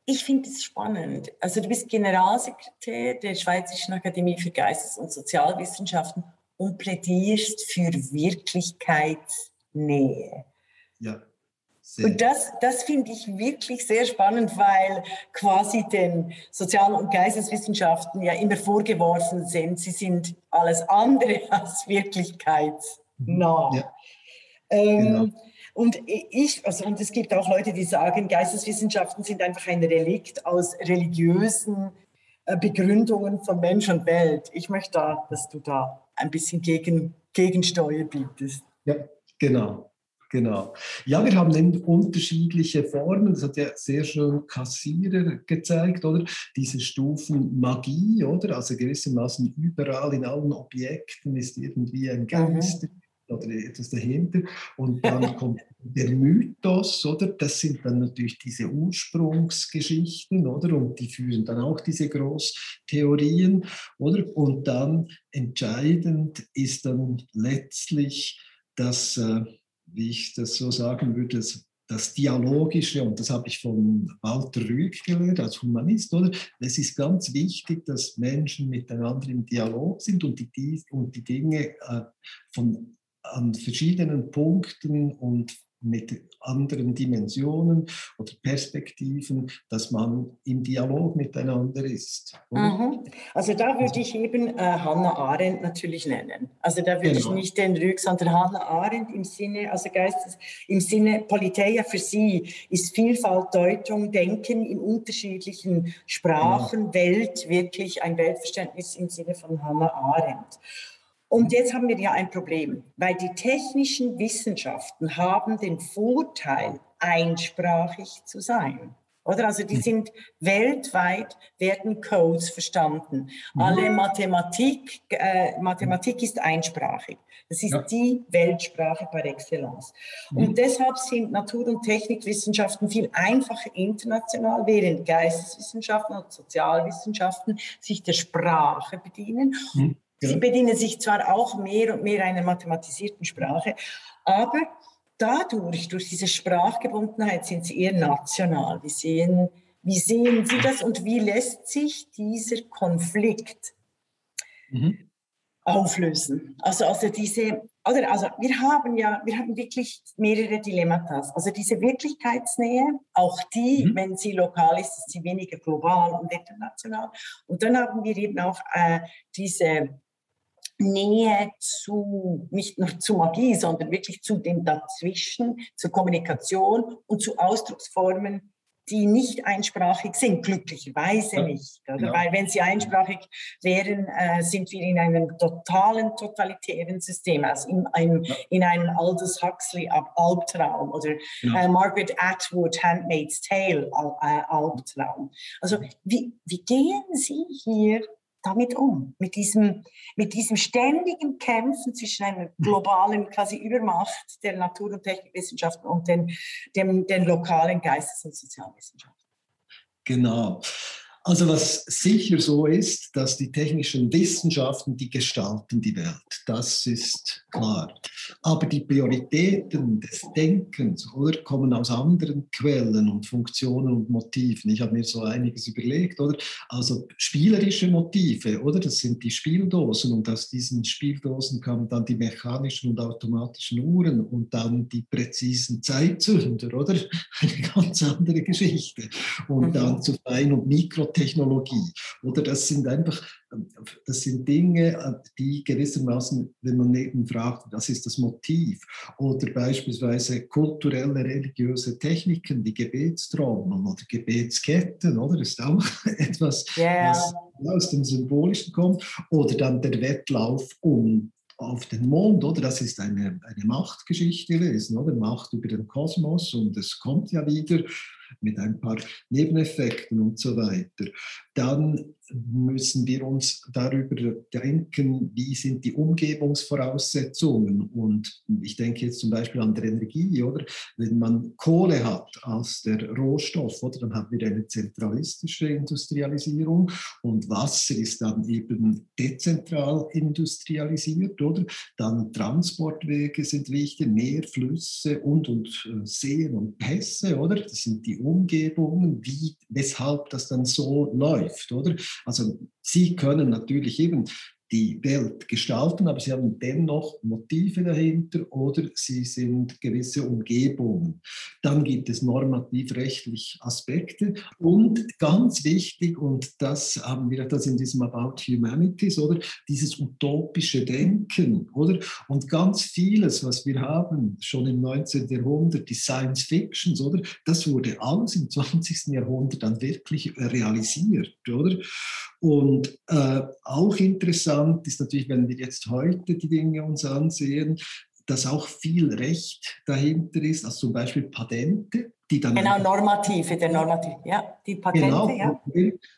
ich finde es spannend. Also du bist Generalsekretär der Schweizerischen Akademie für Geistes- und Sozialwissenschaften und plädierst für Wirklichkeitsnähe. Ja. Sehr. Und das, das finde ich wirklich sehr spannend, weil quasi den Sozial- und Geisteswissenschaften ja immer vorgeworfen sind, sie sind alles andere als wirklichkeitsnah. Ja. Ähm, genau. Und ich, also, und es gibt auch Leute, die sagen, Geisteswissenschaften sind einfach ein Relikt aus religiösen äh, Begründungen von Mensch und Welt. Ich möchte da, dass du da ein bisschen gegen, Gegensteuer bietest. Ja, genau. Genau. Ja, wir haben eben unterschiedliche Formen. Das hat ja sehr schön Kassierer gezeigt, oder? Diese Stufen Magie, oder? Also gewissermaßen überall in allen Objekten ist irgendwie ein Geist mhm. Oder etwas dahinter. Und dann kommt der Mythos, oder? Das sind dann natürlich diese Ursprungsgeschichten, oder? Und die führen dann auch diese Großtheorien, oder? Und dann entscheidend ist dann letztlich das äh, wie ich das so sagen würde, das, das Dialogische, und das habe ich von Walter Rüegg gelernt als Humanist, oder? Es ist ganz wichtig, dass Menschen miteinander im Dialog sind und die, und die Dinge äh, von, an verschiedenen Punkten und mit anderen Dimensionen oder Perspektiven, dass man im Dialog miteinander ist. Mhm. Also da würde ich eben äh, Hannah Arendt natürlich nennen. Also da würde genau. ich nicht den Rück, sondern Hannah Arendt im Sinne, also Geistes, im Sinne Politeia für sie ist Vielfalt, Deutung, Denken in unterschiedlichen Sprachen, ja. Welt, wirklich ein Weltverständnis im Sinne von Hannah Arendt. Und jetzt haben wir ja ein Problem, weil die technischen Wissenschaften haben den Vorteil, einsprachig zu sein. Oder? Also die hm. sind weltweit, werden Codes verstanden. Alle Mathematik, äh, Mathematik ist einsprachig. Das ist ja. die Weltsprache par excellence. Mhm. Und deshalb sind Natur- und Technikwissenschaften viel einfacher international, während Geisteswissenschaften und Sozialwissenschaften sich der Sprache bedienen. Sie bedienen sich zwar auch mehr und mehr einer mathematisierten Sprache, aber dadurch, durch diese Sprachgebundenheit, sind sie eher national. Wie sehen, wie sehen Sie das und wie lässt sich dieser Konflikt mhm. auflösen? Also, also diese, oder also wir haben ja, wir haben wirklich mehrere Dilemmata. Also diese Wirklichkeitsnähe, auch die, mhm. wenn sie lokal ist, ist sie weniger global und international. Und dann haben wir eben auch äh, diese Nähe zu, nicht nur zu Magie, sondern wirklich zu dem Dazwischen, zur Kommunikation und zu Ausdrucksformen, die nicht einsprachig sind, glücklicherweise nicht. Oder? Ja. Weil wenn sie einsprachig wären, äh, sind wir in einem totalen totalitären System, also in einem, ja. in einem Aldous Huxley Albtraum oder ja. äh, Margaret Atwood Handmaid's Tale äh, Albtraum. Also wie, wie gehen Sie hier damit um? Mit diesem, mit diesem ständigen Kämpfen zwischen einer globalen quasi Übermacht der Natur- und Technikwissenschaften und den, dem, den lokalen Geistes- und Sozialwissenschaften. Genau. Also was sicher so ist, dass die technischen Wissenschaften, die gestalten die Welt. Das ist klar. Aber die Prioritäten des Denkens oder, kommen aus anderen Quellen und Funktionen und Motiven. Ich habe mir so einiges überlegt, oder? Also spielerische Motive, oder? Das sind die Spieldosen und aus diesen Spieldosen kamen dann die mechanischen und automatischen Uhren und dann die präzisen Zeitzünder, oder? Eine ganz andere Geschichte. Und mhm. dann zu Fein- und Mikro Technologie. Oder das sind einfach, das sind Dinge, die gewissermaßen, wenn man eben fragt, was ist das Motiv? Oder beispielsweise kulturelle, religiöse Techniken wie Gebetstrommel oder Gebetsketten, oder? Das ist auch etwas, yeah. was aus dem Symbolischen kommt. Oder dann der Wettlauf um auf den Mond, oder? Das ist eine, eine Machtgeschichte gewesen, oder? Macht über den Kosmos und es kommt ja wieder mit ein paar Nebeneffekten und so weiter. Dann müssen wir uns darüber denken, wie sind die Umgebungsvoraussetzungen. Und ich denke jetzt zum Beispiel an der Energie, oder? Wenn man Kohle hat als der Rohstoff, oder dann haben wir eine zentralistische Industrialisierung und Wasser ist dann eben dezentral industrialisiert, oder? Dann Transportwege sind wichtig, Meer, Flüsse und, und äh, Seen und Pässe, oder? Das sind die Umgebungen, wie, weshalb das dann so läuft, oder? Also Sie können natürlich eben die Welt gestalten, aber sie haben dennoch Motive dahinter oder sie sind gewisse Umgebungen. Dann gibt es normativ-rechtliche Aspekte und ganz wichtig, und das haben wir das in diesem About Humanities, oder dieses utopische Denken, oder? Und ganz vieles, was wir haben, schon im 19. Jahrhundert, die Science Fictions, oder? Das wurde alles im 20. Jahrhundert dann wirklich realisiert, oder? Und äh, auch interessant ist natürlich, wenn wir jetzt heute die Dinge uns ansehen, dass auch viel Recht dahinter ist, also zum Beispiel Patente die dann. Genau, normative, der normative, ja, die Patente, genau, ja.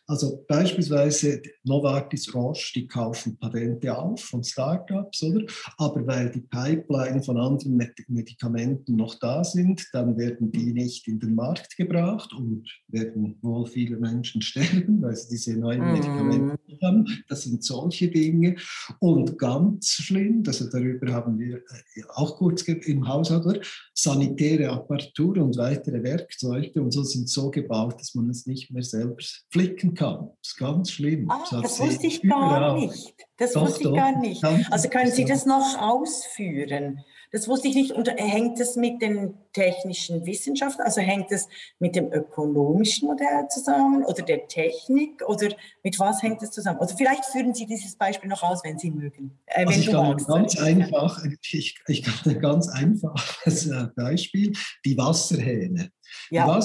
Also beispielsweise Novartis Roche, die kaufen Patente auf von Startups, oder? Aber weil die Pipeline von anderen Medikamenten noch da sind, dann werden die nicht in den Markt gebracht und werden wohl viele Menschen sterben, weil sie diese neuen mm. Medikamente haben. Das sind solche Dinge. Und ganz schlimm, also darüber haben wir äh, auch kurz im Haushalt, oder? sanitäre Apparatur und weitere Werkzeuge und so sind so gebaut, dass man es nicht mehr selbst flicken kann. Das ist ganz schlimm. Ah, das, das wusste ich gar nicht. Das doch, wusste ich doch, gar nicht. Also können Sie das noch ausführen? Das wusste ich nicht. Und hängt es mit den technischen Wissenschaften, also hängt es mit dem ökonomischen Modell zusammen oder der Technik oder mit was hängt es zusammen? Also vielleicht führen Sie dieses Beispiel noch aus, wenn Sie mögen. Äh, also ich, kann magst, ganz einfach, ich, ich kann ein ganz einfaches äh, Beispiel, die Wasserhähne. Ja.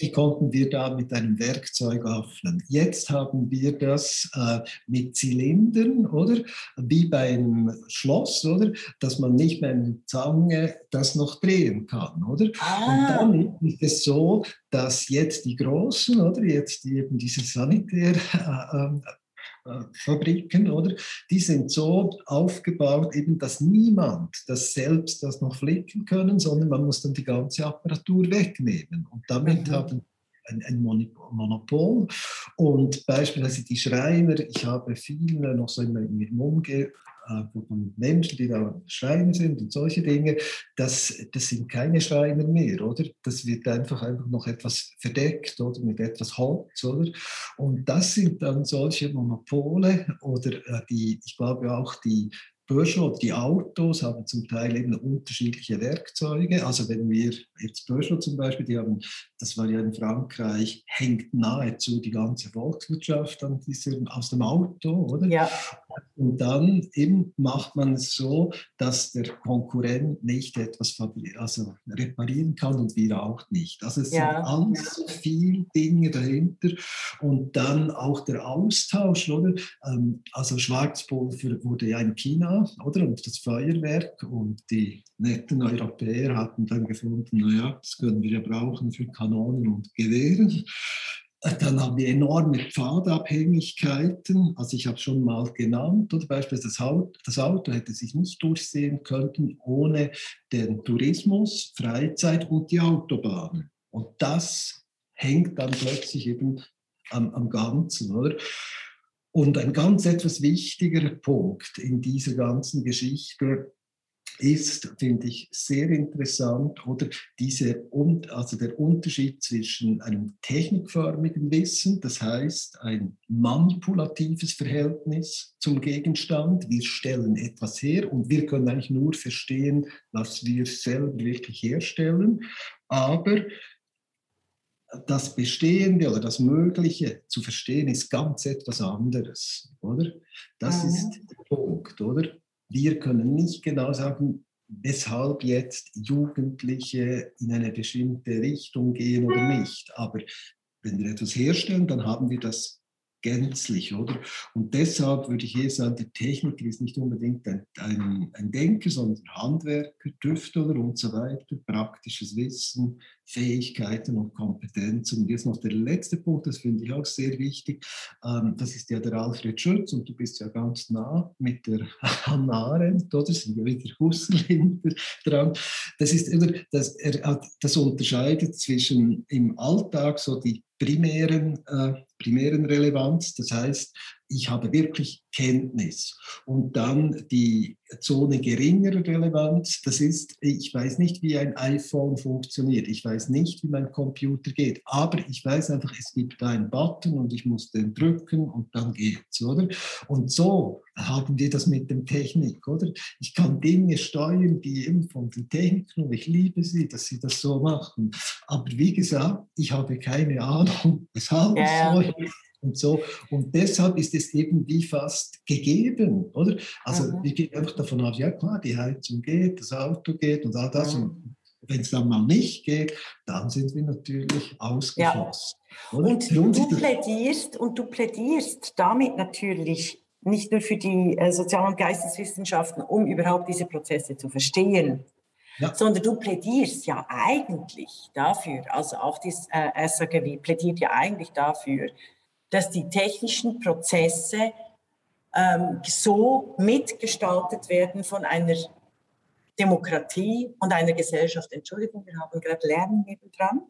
Die konnten wir da mit einem Werkzeug öffnen. Jetzt haben wir das äh, mit Zylindern, oder? Wie bei einem Schloss, oder? Dass man nicht mit einer Zange das noch drehen kann, oder? Ah. Und dann ist es so, dass jetzt die Großen, oder? Jetzt eben diese Sanitär, äh, äh, Fabriken, oder? Die sind so aufgebaut, eben, dass niemand das selbst das noch flicken können, sondern man muss dann die ganze Apparatur wegnehmen. Und damit mhm. haben ein, ein Monopol. Und beispielsweise die Schreiner, ich habe viele noch so im, im Umge von Menschen, die da Schreiner sind und solche Dinge, das, das sind keine Schreiner mehr, oder? Das wird einfach, einfach noch etwas verdeckt oder mit etwas Holz, oder? Und das sind dann solche Monopole oder äh, die, ich glaube auch die Peugeot, die Autos haben zum Teil eben unterschiedliche Werkzeuge. Also wenn wir jetzt Peugeot zum Beispiel, die haben, das war ja in Frankreich, hängt nahezu die ganze Volkswirtschaft an diesem, aus dem Auto, oder? Ja. Und dann eben macht man es so, dass der Konkurrent nicht etwas also reparieren kann und wir auch nicht. Also es ja. sind ganz viele Dinge dahinter und dann auch der Austausch, oder? Ähm, also Schwarzpulver wurde ja in China oder? Und das Feuerwerk und die netten Europäer hatten dann gefunden, naja, das können wir ja brauchen für Kanonen und Gewehre. Dann haben wir enorme Pfadabhängigkeiten, also ich habe schon mal genannt, oder beispielsweise das Auto, das Auto hätte sich nicht durchsehen können ohne den Tourismus, Freizeit und die Autobahn. Und das hängt dann plötzlich eben am, am Ganzen, oder? Und ein ganz etwas wichtiger Punkt in dieser ganzen Geschichte ist, finde ich, sehr interessant, oder diese, also der Unterschied zwischen einem technikförmigen Wissen, das heißt ein manipulatives Verhältnis zum Gegenstand. Wir stellen etwas her und wir können eigentlich nur verstehen, was wir selber wirklich herstellen. Aber das Bestehende oder das Mögliche zu verstehen, ist ganz etwas anderes, oder? Das mhm. ist der Punkt, oder? Wir können nicht genau sagen, weshalb jetzt Jugendliche in eine bestimmte Richtung gehen oder nicht. Aber wenn wir etwas herstellen, dann haben wir das gänzlich, oder? Und deshalb würde ich eher sagen, der Techniker ist nicht unbedingt ein, ein, ein Denker, sondern Handwerker, Tüftler und so weiter, praktisches Wissen, Fähigkeiten und Kompetenzen. Und jetzt noch der letzte Punkt, das finde ich auch sehr wichtig. Ähm, das ist ja der Alfred Schütz und du bist ja ganz nah mit der Hannah Arendt, oder? Sind ja wieder Husserl dran. Das ist immer, das, er, das unterscheidet zwischen im Alltag so die primären, äh, primären Relevanz. Das heißt, ich habe wirklich Kenntnis. Und dann die Zone geringerer Relevanz, das ist, ich weiß nicht, wie ein iPhone funktioniert, ich weiß nicht, wie mein Computer geht, aber ich weiß einfach, es gibt da einen Button und ich muss den drücken und dann geht's, oder? Und so haben wir das mit dem Technik, oder? Ich kann Dinge steuern, die eben von den Techniken, und ich liebe sie, dass sie das so machen. Aber wie gesagt, ich habe keine Ahnung, weshalb ja, es so und so. Und deshalb ist es eben wie fast gegeben, oder? Also mhm. wir gehen einfach davon aus, ja klar, die Heizung geht, das Auto geht und all das. Mhm. Und wenn es dann mal nicht geht, dann sind wir natürlich ausgefasst. Ja. Und du plädierst und du plädierst damit natürlich nicht nur für die äh, Sozial- und Geisteswissenschaften, um überhaupt diese Prozesse zu verstehen, ja. sondern du plädierst ja eigentlich dafür, also auch die äh, SAGW plädiert ja eigentlich dafür, dass die technischen Prozesse ähm, so mitgestaltet werden von einer Demokratie und einer Gesellschaft. Entschuldigung, wir haben gerade Lärm nebendran.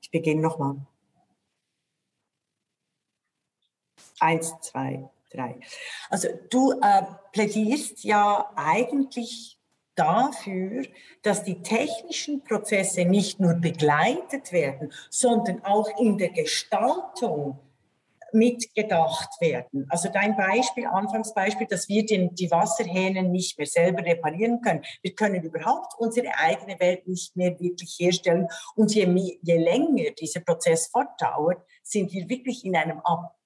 Ich beginne nochmal. Eins, zwei, drei. Also du äh, plädierst ja eigentlich dafür, dass die technischen Prozesse nicht nur begleitet werden, sondern auch in der Gestaltung mitgedacht werden. Also dein Beispiel, Anfangsbeispiel, dass wir den, die Wasserhähnen nicht mehr selber reparieren können. Wir können überhaupt unsere eigene Welt nicht mehr wirklich herstellen. Und je, je länger dieser Prozess fortdauert, sind wir wirklich in einem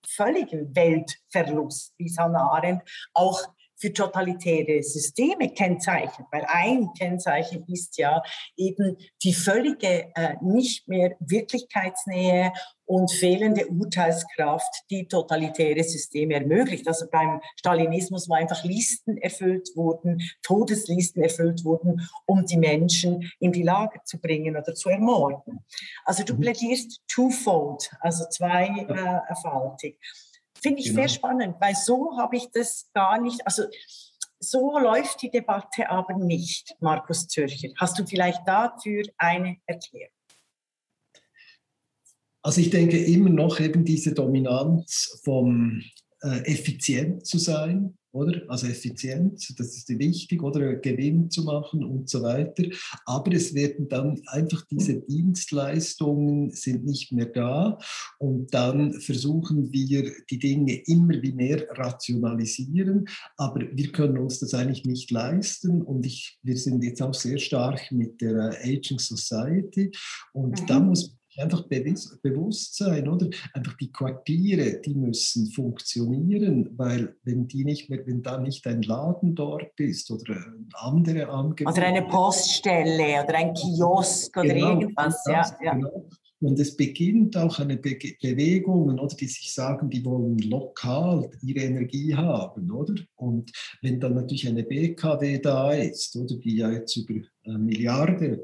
völligen Weltverlust, wie Hannah Arendt auch für totalitäre Systeme kennzeichnet, weil ein Kennzeichen ist ja eben die völlige äh, nicht mehr Wirklichkeitsnähe und fehlende Urteilskraft, die totalitäre Systeme ermöglicht. Also beim Stalinismus, wo einfach Listen erfüllt wurden, Todeslisten erfüllt wurden, um die Menschen in die Lage zu bringen oder zu ermorden. Also du mhm. plädierst twofold, also zweifaltig. Äh, Finde ich genau. sehr spannend, weil so habe ich das gar nicht, also so läuft die Debatte aber nicht, Markus Zürcher. Hast du vielleicht dafür eine Erklärung? Also ich denke immer noch eben diese Dominanz vom äh, effizient zu sein, oder? Also Effizienz, das ist wichtig, oder Gewinn zu machen und so weiter. Aber es werden dann einfach diese Dienstleistungen sind nicht mehr da und dann versuchen wir die Dinge immer wie mehr rationalisieren, aber wir können uns das eigentlich nicht leisten und ich, wir sind jetzt auch sehr stark mit der Aging Society und mhm. da muss einfach bewusst sein, oder? Einfach die Quartiere, die müssen funktionieren, weil wenn die nicht mehr, wenn da nicht ein Laden dort ist oder andere Angebote. Oder eine Poststelle oder ein Kiosk oder genau, irgendwas, das, ja. Genau. Und es beginnt auch eine Be Bewegung, oder, die sich sagen, die wollen lokal ihre Energie haben, oder? Und wenn dann natürlich eine BKW da ist, oder die ja jetzt über äh, Milliarden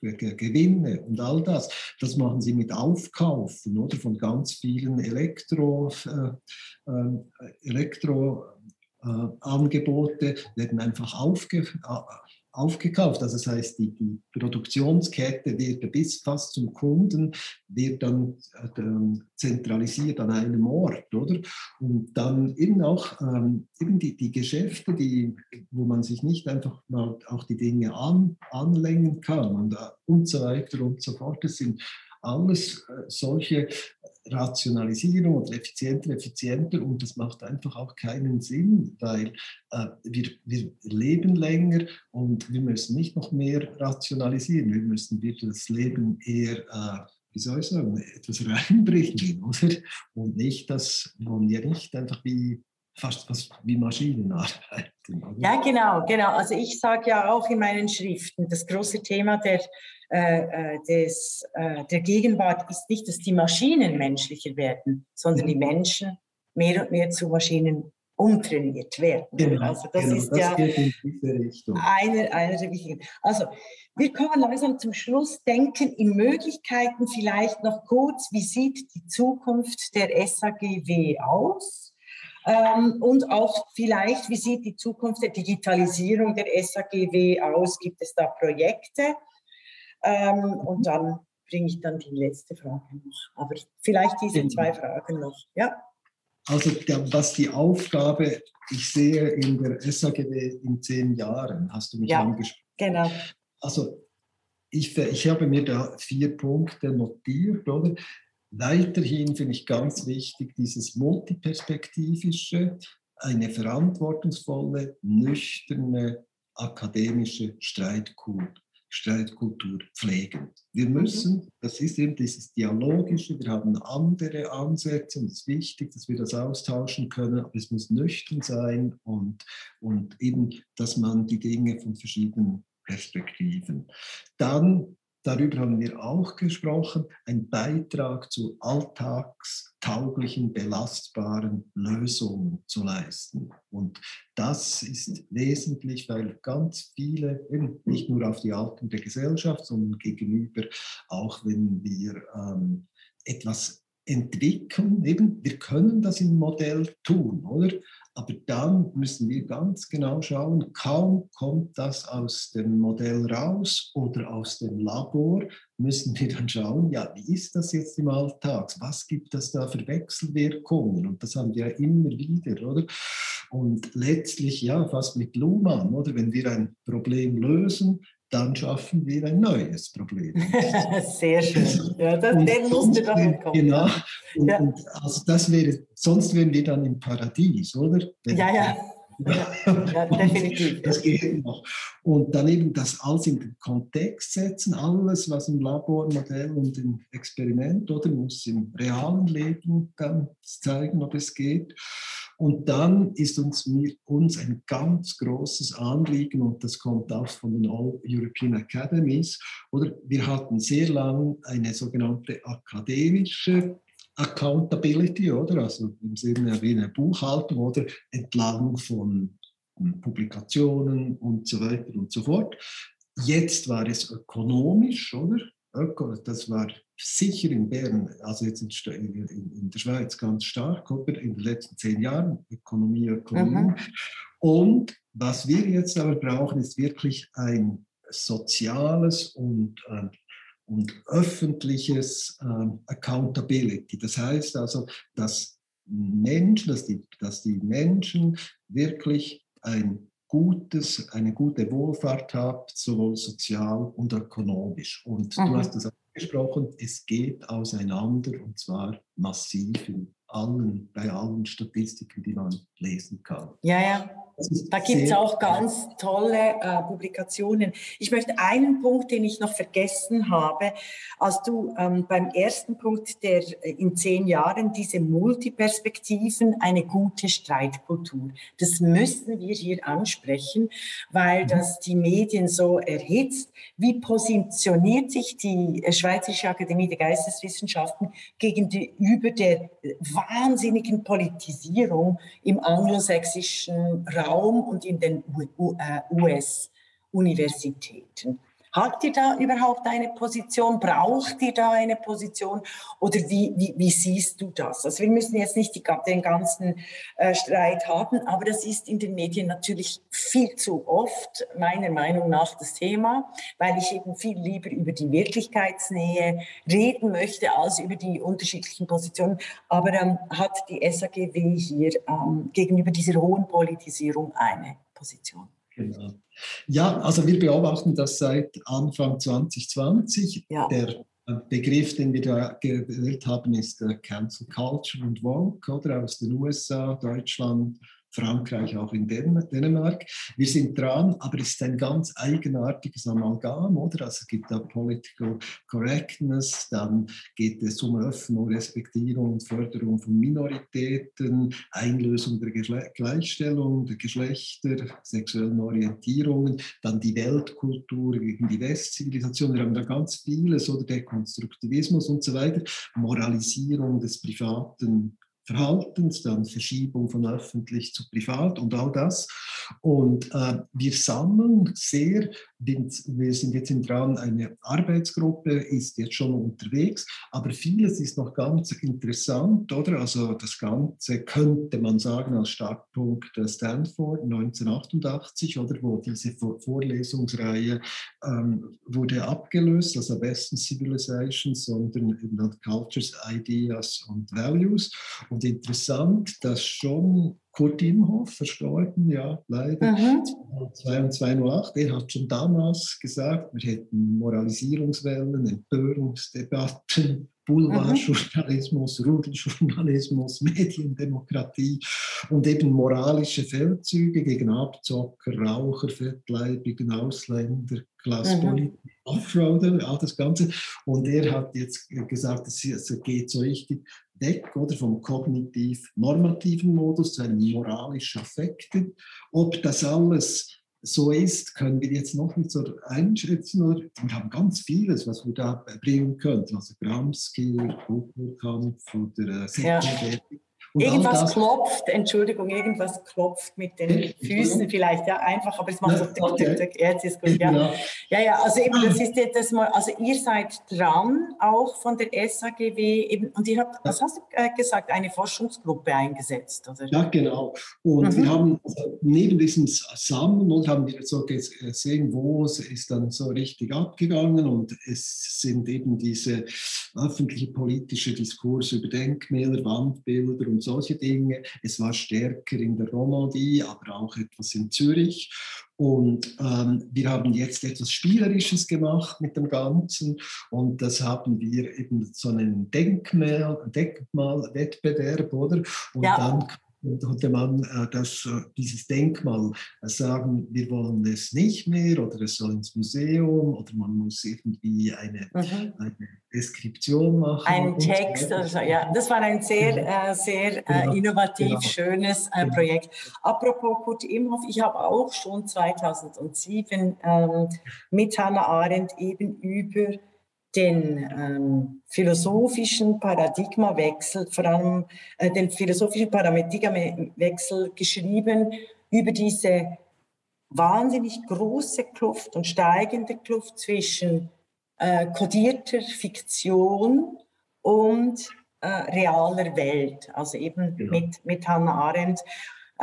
Gewinne und all das. Das machen sie mit Aufkaufen oder von ganz vielen Elektro, äh, äh, Elektroangebote werden einfach aufge, aufgekauft. Also das heißt, die, die Produktionskette wird bis fast zum Kunden, wird dann äh, zentralisiert an einem Ort, oder? Und dann eben auch ähm, eben die, die Geschäfte, die, wo man sich nicht einfach mal auch die Dinge an, anlängen kann und, äh, und so weiter und so fort. Das sind alles äh, solche Rationalisierung oder effizienter, effizienter und das macht einfach auch keinen Sinn, weil äh, wir, wir leben länger und wir müssen nicht noch mehr rationalisieren, wir müssen wieder das Leben eher, äh, wie soll ich sagen, etwas reinbringen, oder? Und nicht, dass man ja nicht einfach wie fast was wie Maschinen arbeiten. Oder? Ja, genau, genau. Also ich sage ja auch in meinen Schriften, das große Thema der äh, äh, des, äh, der Gegenwart ist nicht, dass die Maschinen menschlicher werden, sondern die Menschen mehr und mehr zu Maschinen umtrainiert werden. Genau, also das genau, ist das ja eine, eine der wichtigen. Also wir kommen langsam zum Schluss, denken in Möglichkeiten vielleicht noch kurz, wie sieht die Zukunft der SAGW aus? Ähm, und auch vielleicht, wie sieht die Zukunft der Digitalisierung der SAGW aus? Gibt es da Projekte? Ähm, und dann bringe ich dann die letzte Frage noch. Aber vielleicht diese genau. zwei Fragen noch. Ja. Also was die Aufgabe, ich sehe in der SAGW in zehn Jahren, hast du mich ja, angesprochen. Genau. Also ich, ich habe mir da vier Punkte notiert, oder? Weiterhin finde ich ganz wichtig dieses multiperspektivische, eine verantwortungsvolle, nüchterne akademische Streitkultur. Streitkultur pflegen. Wir mhm. müssen, das ist eben dieses Dialogische, wir haben andere Ansätze und es ist wichtig, dass wir das austauschen können, aber es muss nüchtern sein und, und eben, dass man die Dinge von verschiedenen Perspektiven. Dann darüber haben wir auch gesprochen, ein Beitrag zu alltagstauglichen, belastbaren Lösungen zu leisten. Und das ist wesentlich, weil ganz viele, eben nicht nur auf die Alten der Gesellschaft, sondern gegenüber, auch wenn wir ähm, etwas entwickeln, eben, wir können das im Modell tun, oder? Aber dann müssen wir ganz genau schauen, kaum kommt das aus dem Modell raus oder aus dem Labor, müssen wir dann schauen, ja, wie ist das jetzt im Alltag? Was gibt es da für Wechselwirkungen? Und das haben wir ja immer wieder, oder? Und letztlich, ja, fast mit Luhmann, oder? Wenn wir ein Problem lösen, dann schaffen wir ein neues Problem. Sehr schön. Ja, das, den musste damit kommen. Genau. Und, ja. und also das wäre, sonst wären wir dann im Paradies, oder? Ja, ja. Ja, definitiv. Das geht noch. Und dann eben das alles in den Kontext setzen, alles, was im Labormodell und im Experiment oder muss im realen Leben dann zeigen, ob es geht. Und dann ist uns, uns ein ganz großes Anliegen, und das kommt auch von den All European Academies, oder wir hatten sehr lange eine sogenannte akademische Accountability, oder? Also im Sinne wie eine Buchhaltung oder entlang von Publikationen und so weiter und so fort. Jetzt war es ökonomisch, oder? Das war sicher in Bern, also jetzt in, in, in der Schweiz ganz stark, oder? in den letzten zehn Jahren, Ökonomie, Ökonomie. Mhm. Und was wir jetzt aber brauchen, ist wirklich ein soziales und äh, und öffentliches äh, Accountability. Das heißt also, dass Menschen, dass die, dass die Menschen wirklich ein gutes, eine gute Wohlfahrt haben, sowohl sozial und ökonomisch. Und mhm. du hast es angesprochen, es geht auseinander und zwar massiv in allen, bei allen Statistiken, die man lesen kann. Ja, ja. Da gibt es auch ganz tolle äh, Publikationen. Ich möchte einen Punkt, den ich noch vergessen habe, als du ähm, beim ersten Punkt der äh, in zehn Jahren diese Multiperspektiven, eine gute Streitkultur. Das müssen wir hier ansprechen, weil mhm. das die Medien so erhitzt. Wie positioniert sich die äh, Schweizerische Akademie der Geisteswissenschaften gegenüber der wahnsinnigen Politisierung im anglosächsischen Raum? Raum und in den US-Universitäten. Habt ihr da überhaupt eine Position? Braucht ihr da eine Position? Oder wie, wie, wie siehst du das? Also wir müssen jetzt nicht die, den ganzen äh, Streit haben, aber das ist in den Medien natürlich viel zu oft, meiner Meinung nach, das Thema, weil ich eben viel lieber über die Wirklichkeitsnähe reden möchte, als über die unterschiedlichen Positionen. Aber ähm, hat die SAGW hier ähm, gegenüber dieser hohen Politisierung eine Position? Genau. Ja, also wir beobachten das seit Anfang 2020. Ja. Der äh, Begriff, den wir da gewählt haben, ist äh, Cancel Culture und Woke, oder aus den USA, Deutschland, Frankreich, auch in Dänemark. Wir sind dran, aber es ist ein ganz eigenartiges Amalgam, oder? Also es gibt da Political Correctness, dann geht es um Öffnung, Respektierung und Förderung von Minoritäten, Einlösung der Gleichstellung der Geschlechter, sexuellen Orientierungen, dann die Weltkultur gegen die Westzivilisation. Wir haben da ganz vieles, oder der Konstruktivismus und so weiter, Moralisierung des privaten Verhaltens, dann Verschiebung von öffentlich zu privat und all das. Und äh, wir sammeln sehr, wir sind jetzt dran, eine Arbeitsgruppe ist jetzt schon unterwegs, aber vieles ist noch ganz interessant, oder? Also das Ganze könnte man sagen als Startpunkt Stanford 1988, oder wo diese Vorlesungsreihe ähm, wurde abgelöst, also Western Civilizations, sondern Cultures, Ideas und Values. Und interessant, dass schon Kurt Imhoff, verstorben, ja, leider, mhm. 2008, er hat schon damals gesagt, wir hätten Moralisierungswellen, Empörungsdebatten, Boulevardjournalismus, mhm. Rudeljournalismus, Mediendemokratie und eben moralische Feldzüge gegen Abzocker, Raucher, fettleibigen Ausländer, Klasspolitik, mhm. Offroader, all das Ganze. Und er hat jetzt gesagt, es geht so richtig weg oder vom kognitiv-normativen Modus zu einem moralisch-affekten. Ob das alles so ist, können wir jetzt noch nicht so einschätzen. Oder wir haben ganz vieles, was wir da bringen könnten. Also Gramsci, Kulturkampf oder äh, ja. Irgendwas klopft, Entschuldigung, irgendwas klopft mit den Füßen vielleicht, ja, einfach, aber es macht so tick, tick, tick, jetzt ist gut, ja. ja. Ja, also eben, das ist jetzt mal, also ihr seid dran, auch von der SAGW, eben, und ihr habt, was hast du äh, gesagt, eine Forschungsgruppe eingesetzt, oder? Ja, genau. Und mhm. wir haben also neben diesem Sammeln und haben wir so gesehen, wo es ist dann so richtig abgegangen und es sind eben diese öffentliche politische Diskurs über Denkmäler, Wandbilder und solche Dinge. Es war stärker in der Romandie, aber auch etwas in Zürich. Und ähm, wir haben jetzt etwas Spielerisches gemacht mit dem Ganzen und das haben wir eben so einen Denkmal, Denkmalwettbewerb, oder? Und ja. dann konnte man äh, das, äh, dieses Denkmal äh, sagen, wir wollen es nicht mehr oder es soll ins Museum oder man muss irgendwie eine, mhm. eine Deskription machen. Ein Text, also, ja, das war ein sehr, genau. äh, sehr genau. innovativ, genau. schönes äh, genau. Projekt. Apropos Kurt Imhoff, ich habe auch schon 2007 ähm, mit Hannah Arendt eben über den ähm, philosophischen Paradigmawechsel, vor allem äh, den philosophischen Paradigmawechsel geschrieben über diese wahnsinnig große Kluft und steigende Kluft zwischen äh, kodierter Fiktion und äh, realer Welt, also eben genau. mit, mit Hannah Arendt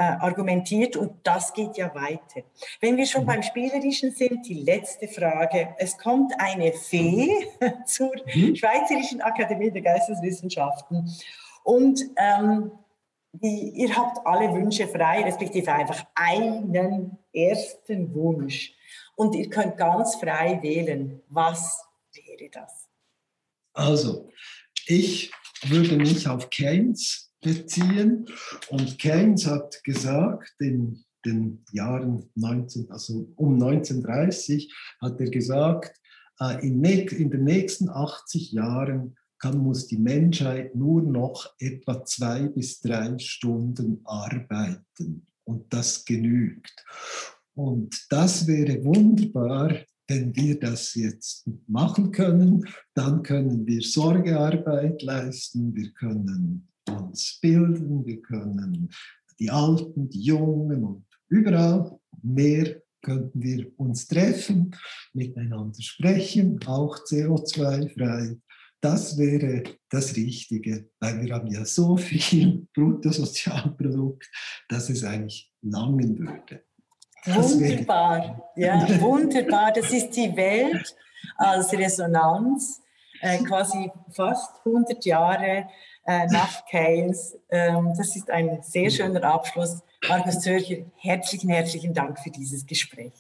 argumentiert und das geht ja weiter. Wenn wir schon mhm. beim Spielerischen sind, die letzte Frage. Es kommt eine Fee zur mhm. Schweizerischen Akademie der Geisteswissenschaften und ähm, die, ihr habt alle Wünsche frei, respektive einfach einen ersten Wunsch. Und ihr könnt ganz frei wählen. Was wäre das? Also, ich würde mich auf Keynes beziehen. Und Keynes hat gesagt, in den Jahren 19, also um 1930, hat er gesagt, äh, in, in den nächsten 80 Jahren kann, muss die Menschheit nur noch etwa zwei bis drei Stunden arbeiten. Und das genügt. Und das wäre wunderbar, wenn wir das jetzt machen können. Dann können wir Sorgearbeit leisten, wir können uns bilden, wir können die Alten, die Jungen und überall mehr könnten wir uns treffen, miteinander sprechen, auch CO2-frei. Das wäre das Richtige, weil wir haben ja so viel Bruttosozialprodukt, dass es eigentlich langen würde. Das wunderbar, ja, wunderbar. Das ist die Welt als Resonanz, äh, quasi fast 100 Jahre äh, nach Keynes. Ähm, das ist ein sehr schöner Abschluss. Markus Zürcher, herzlichen, herzlichen Dank für dieses Gespräch.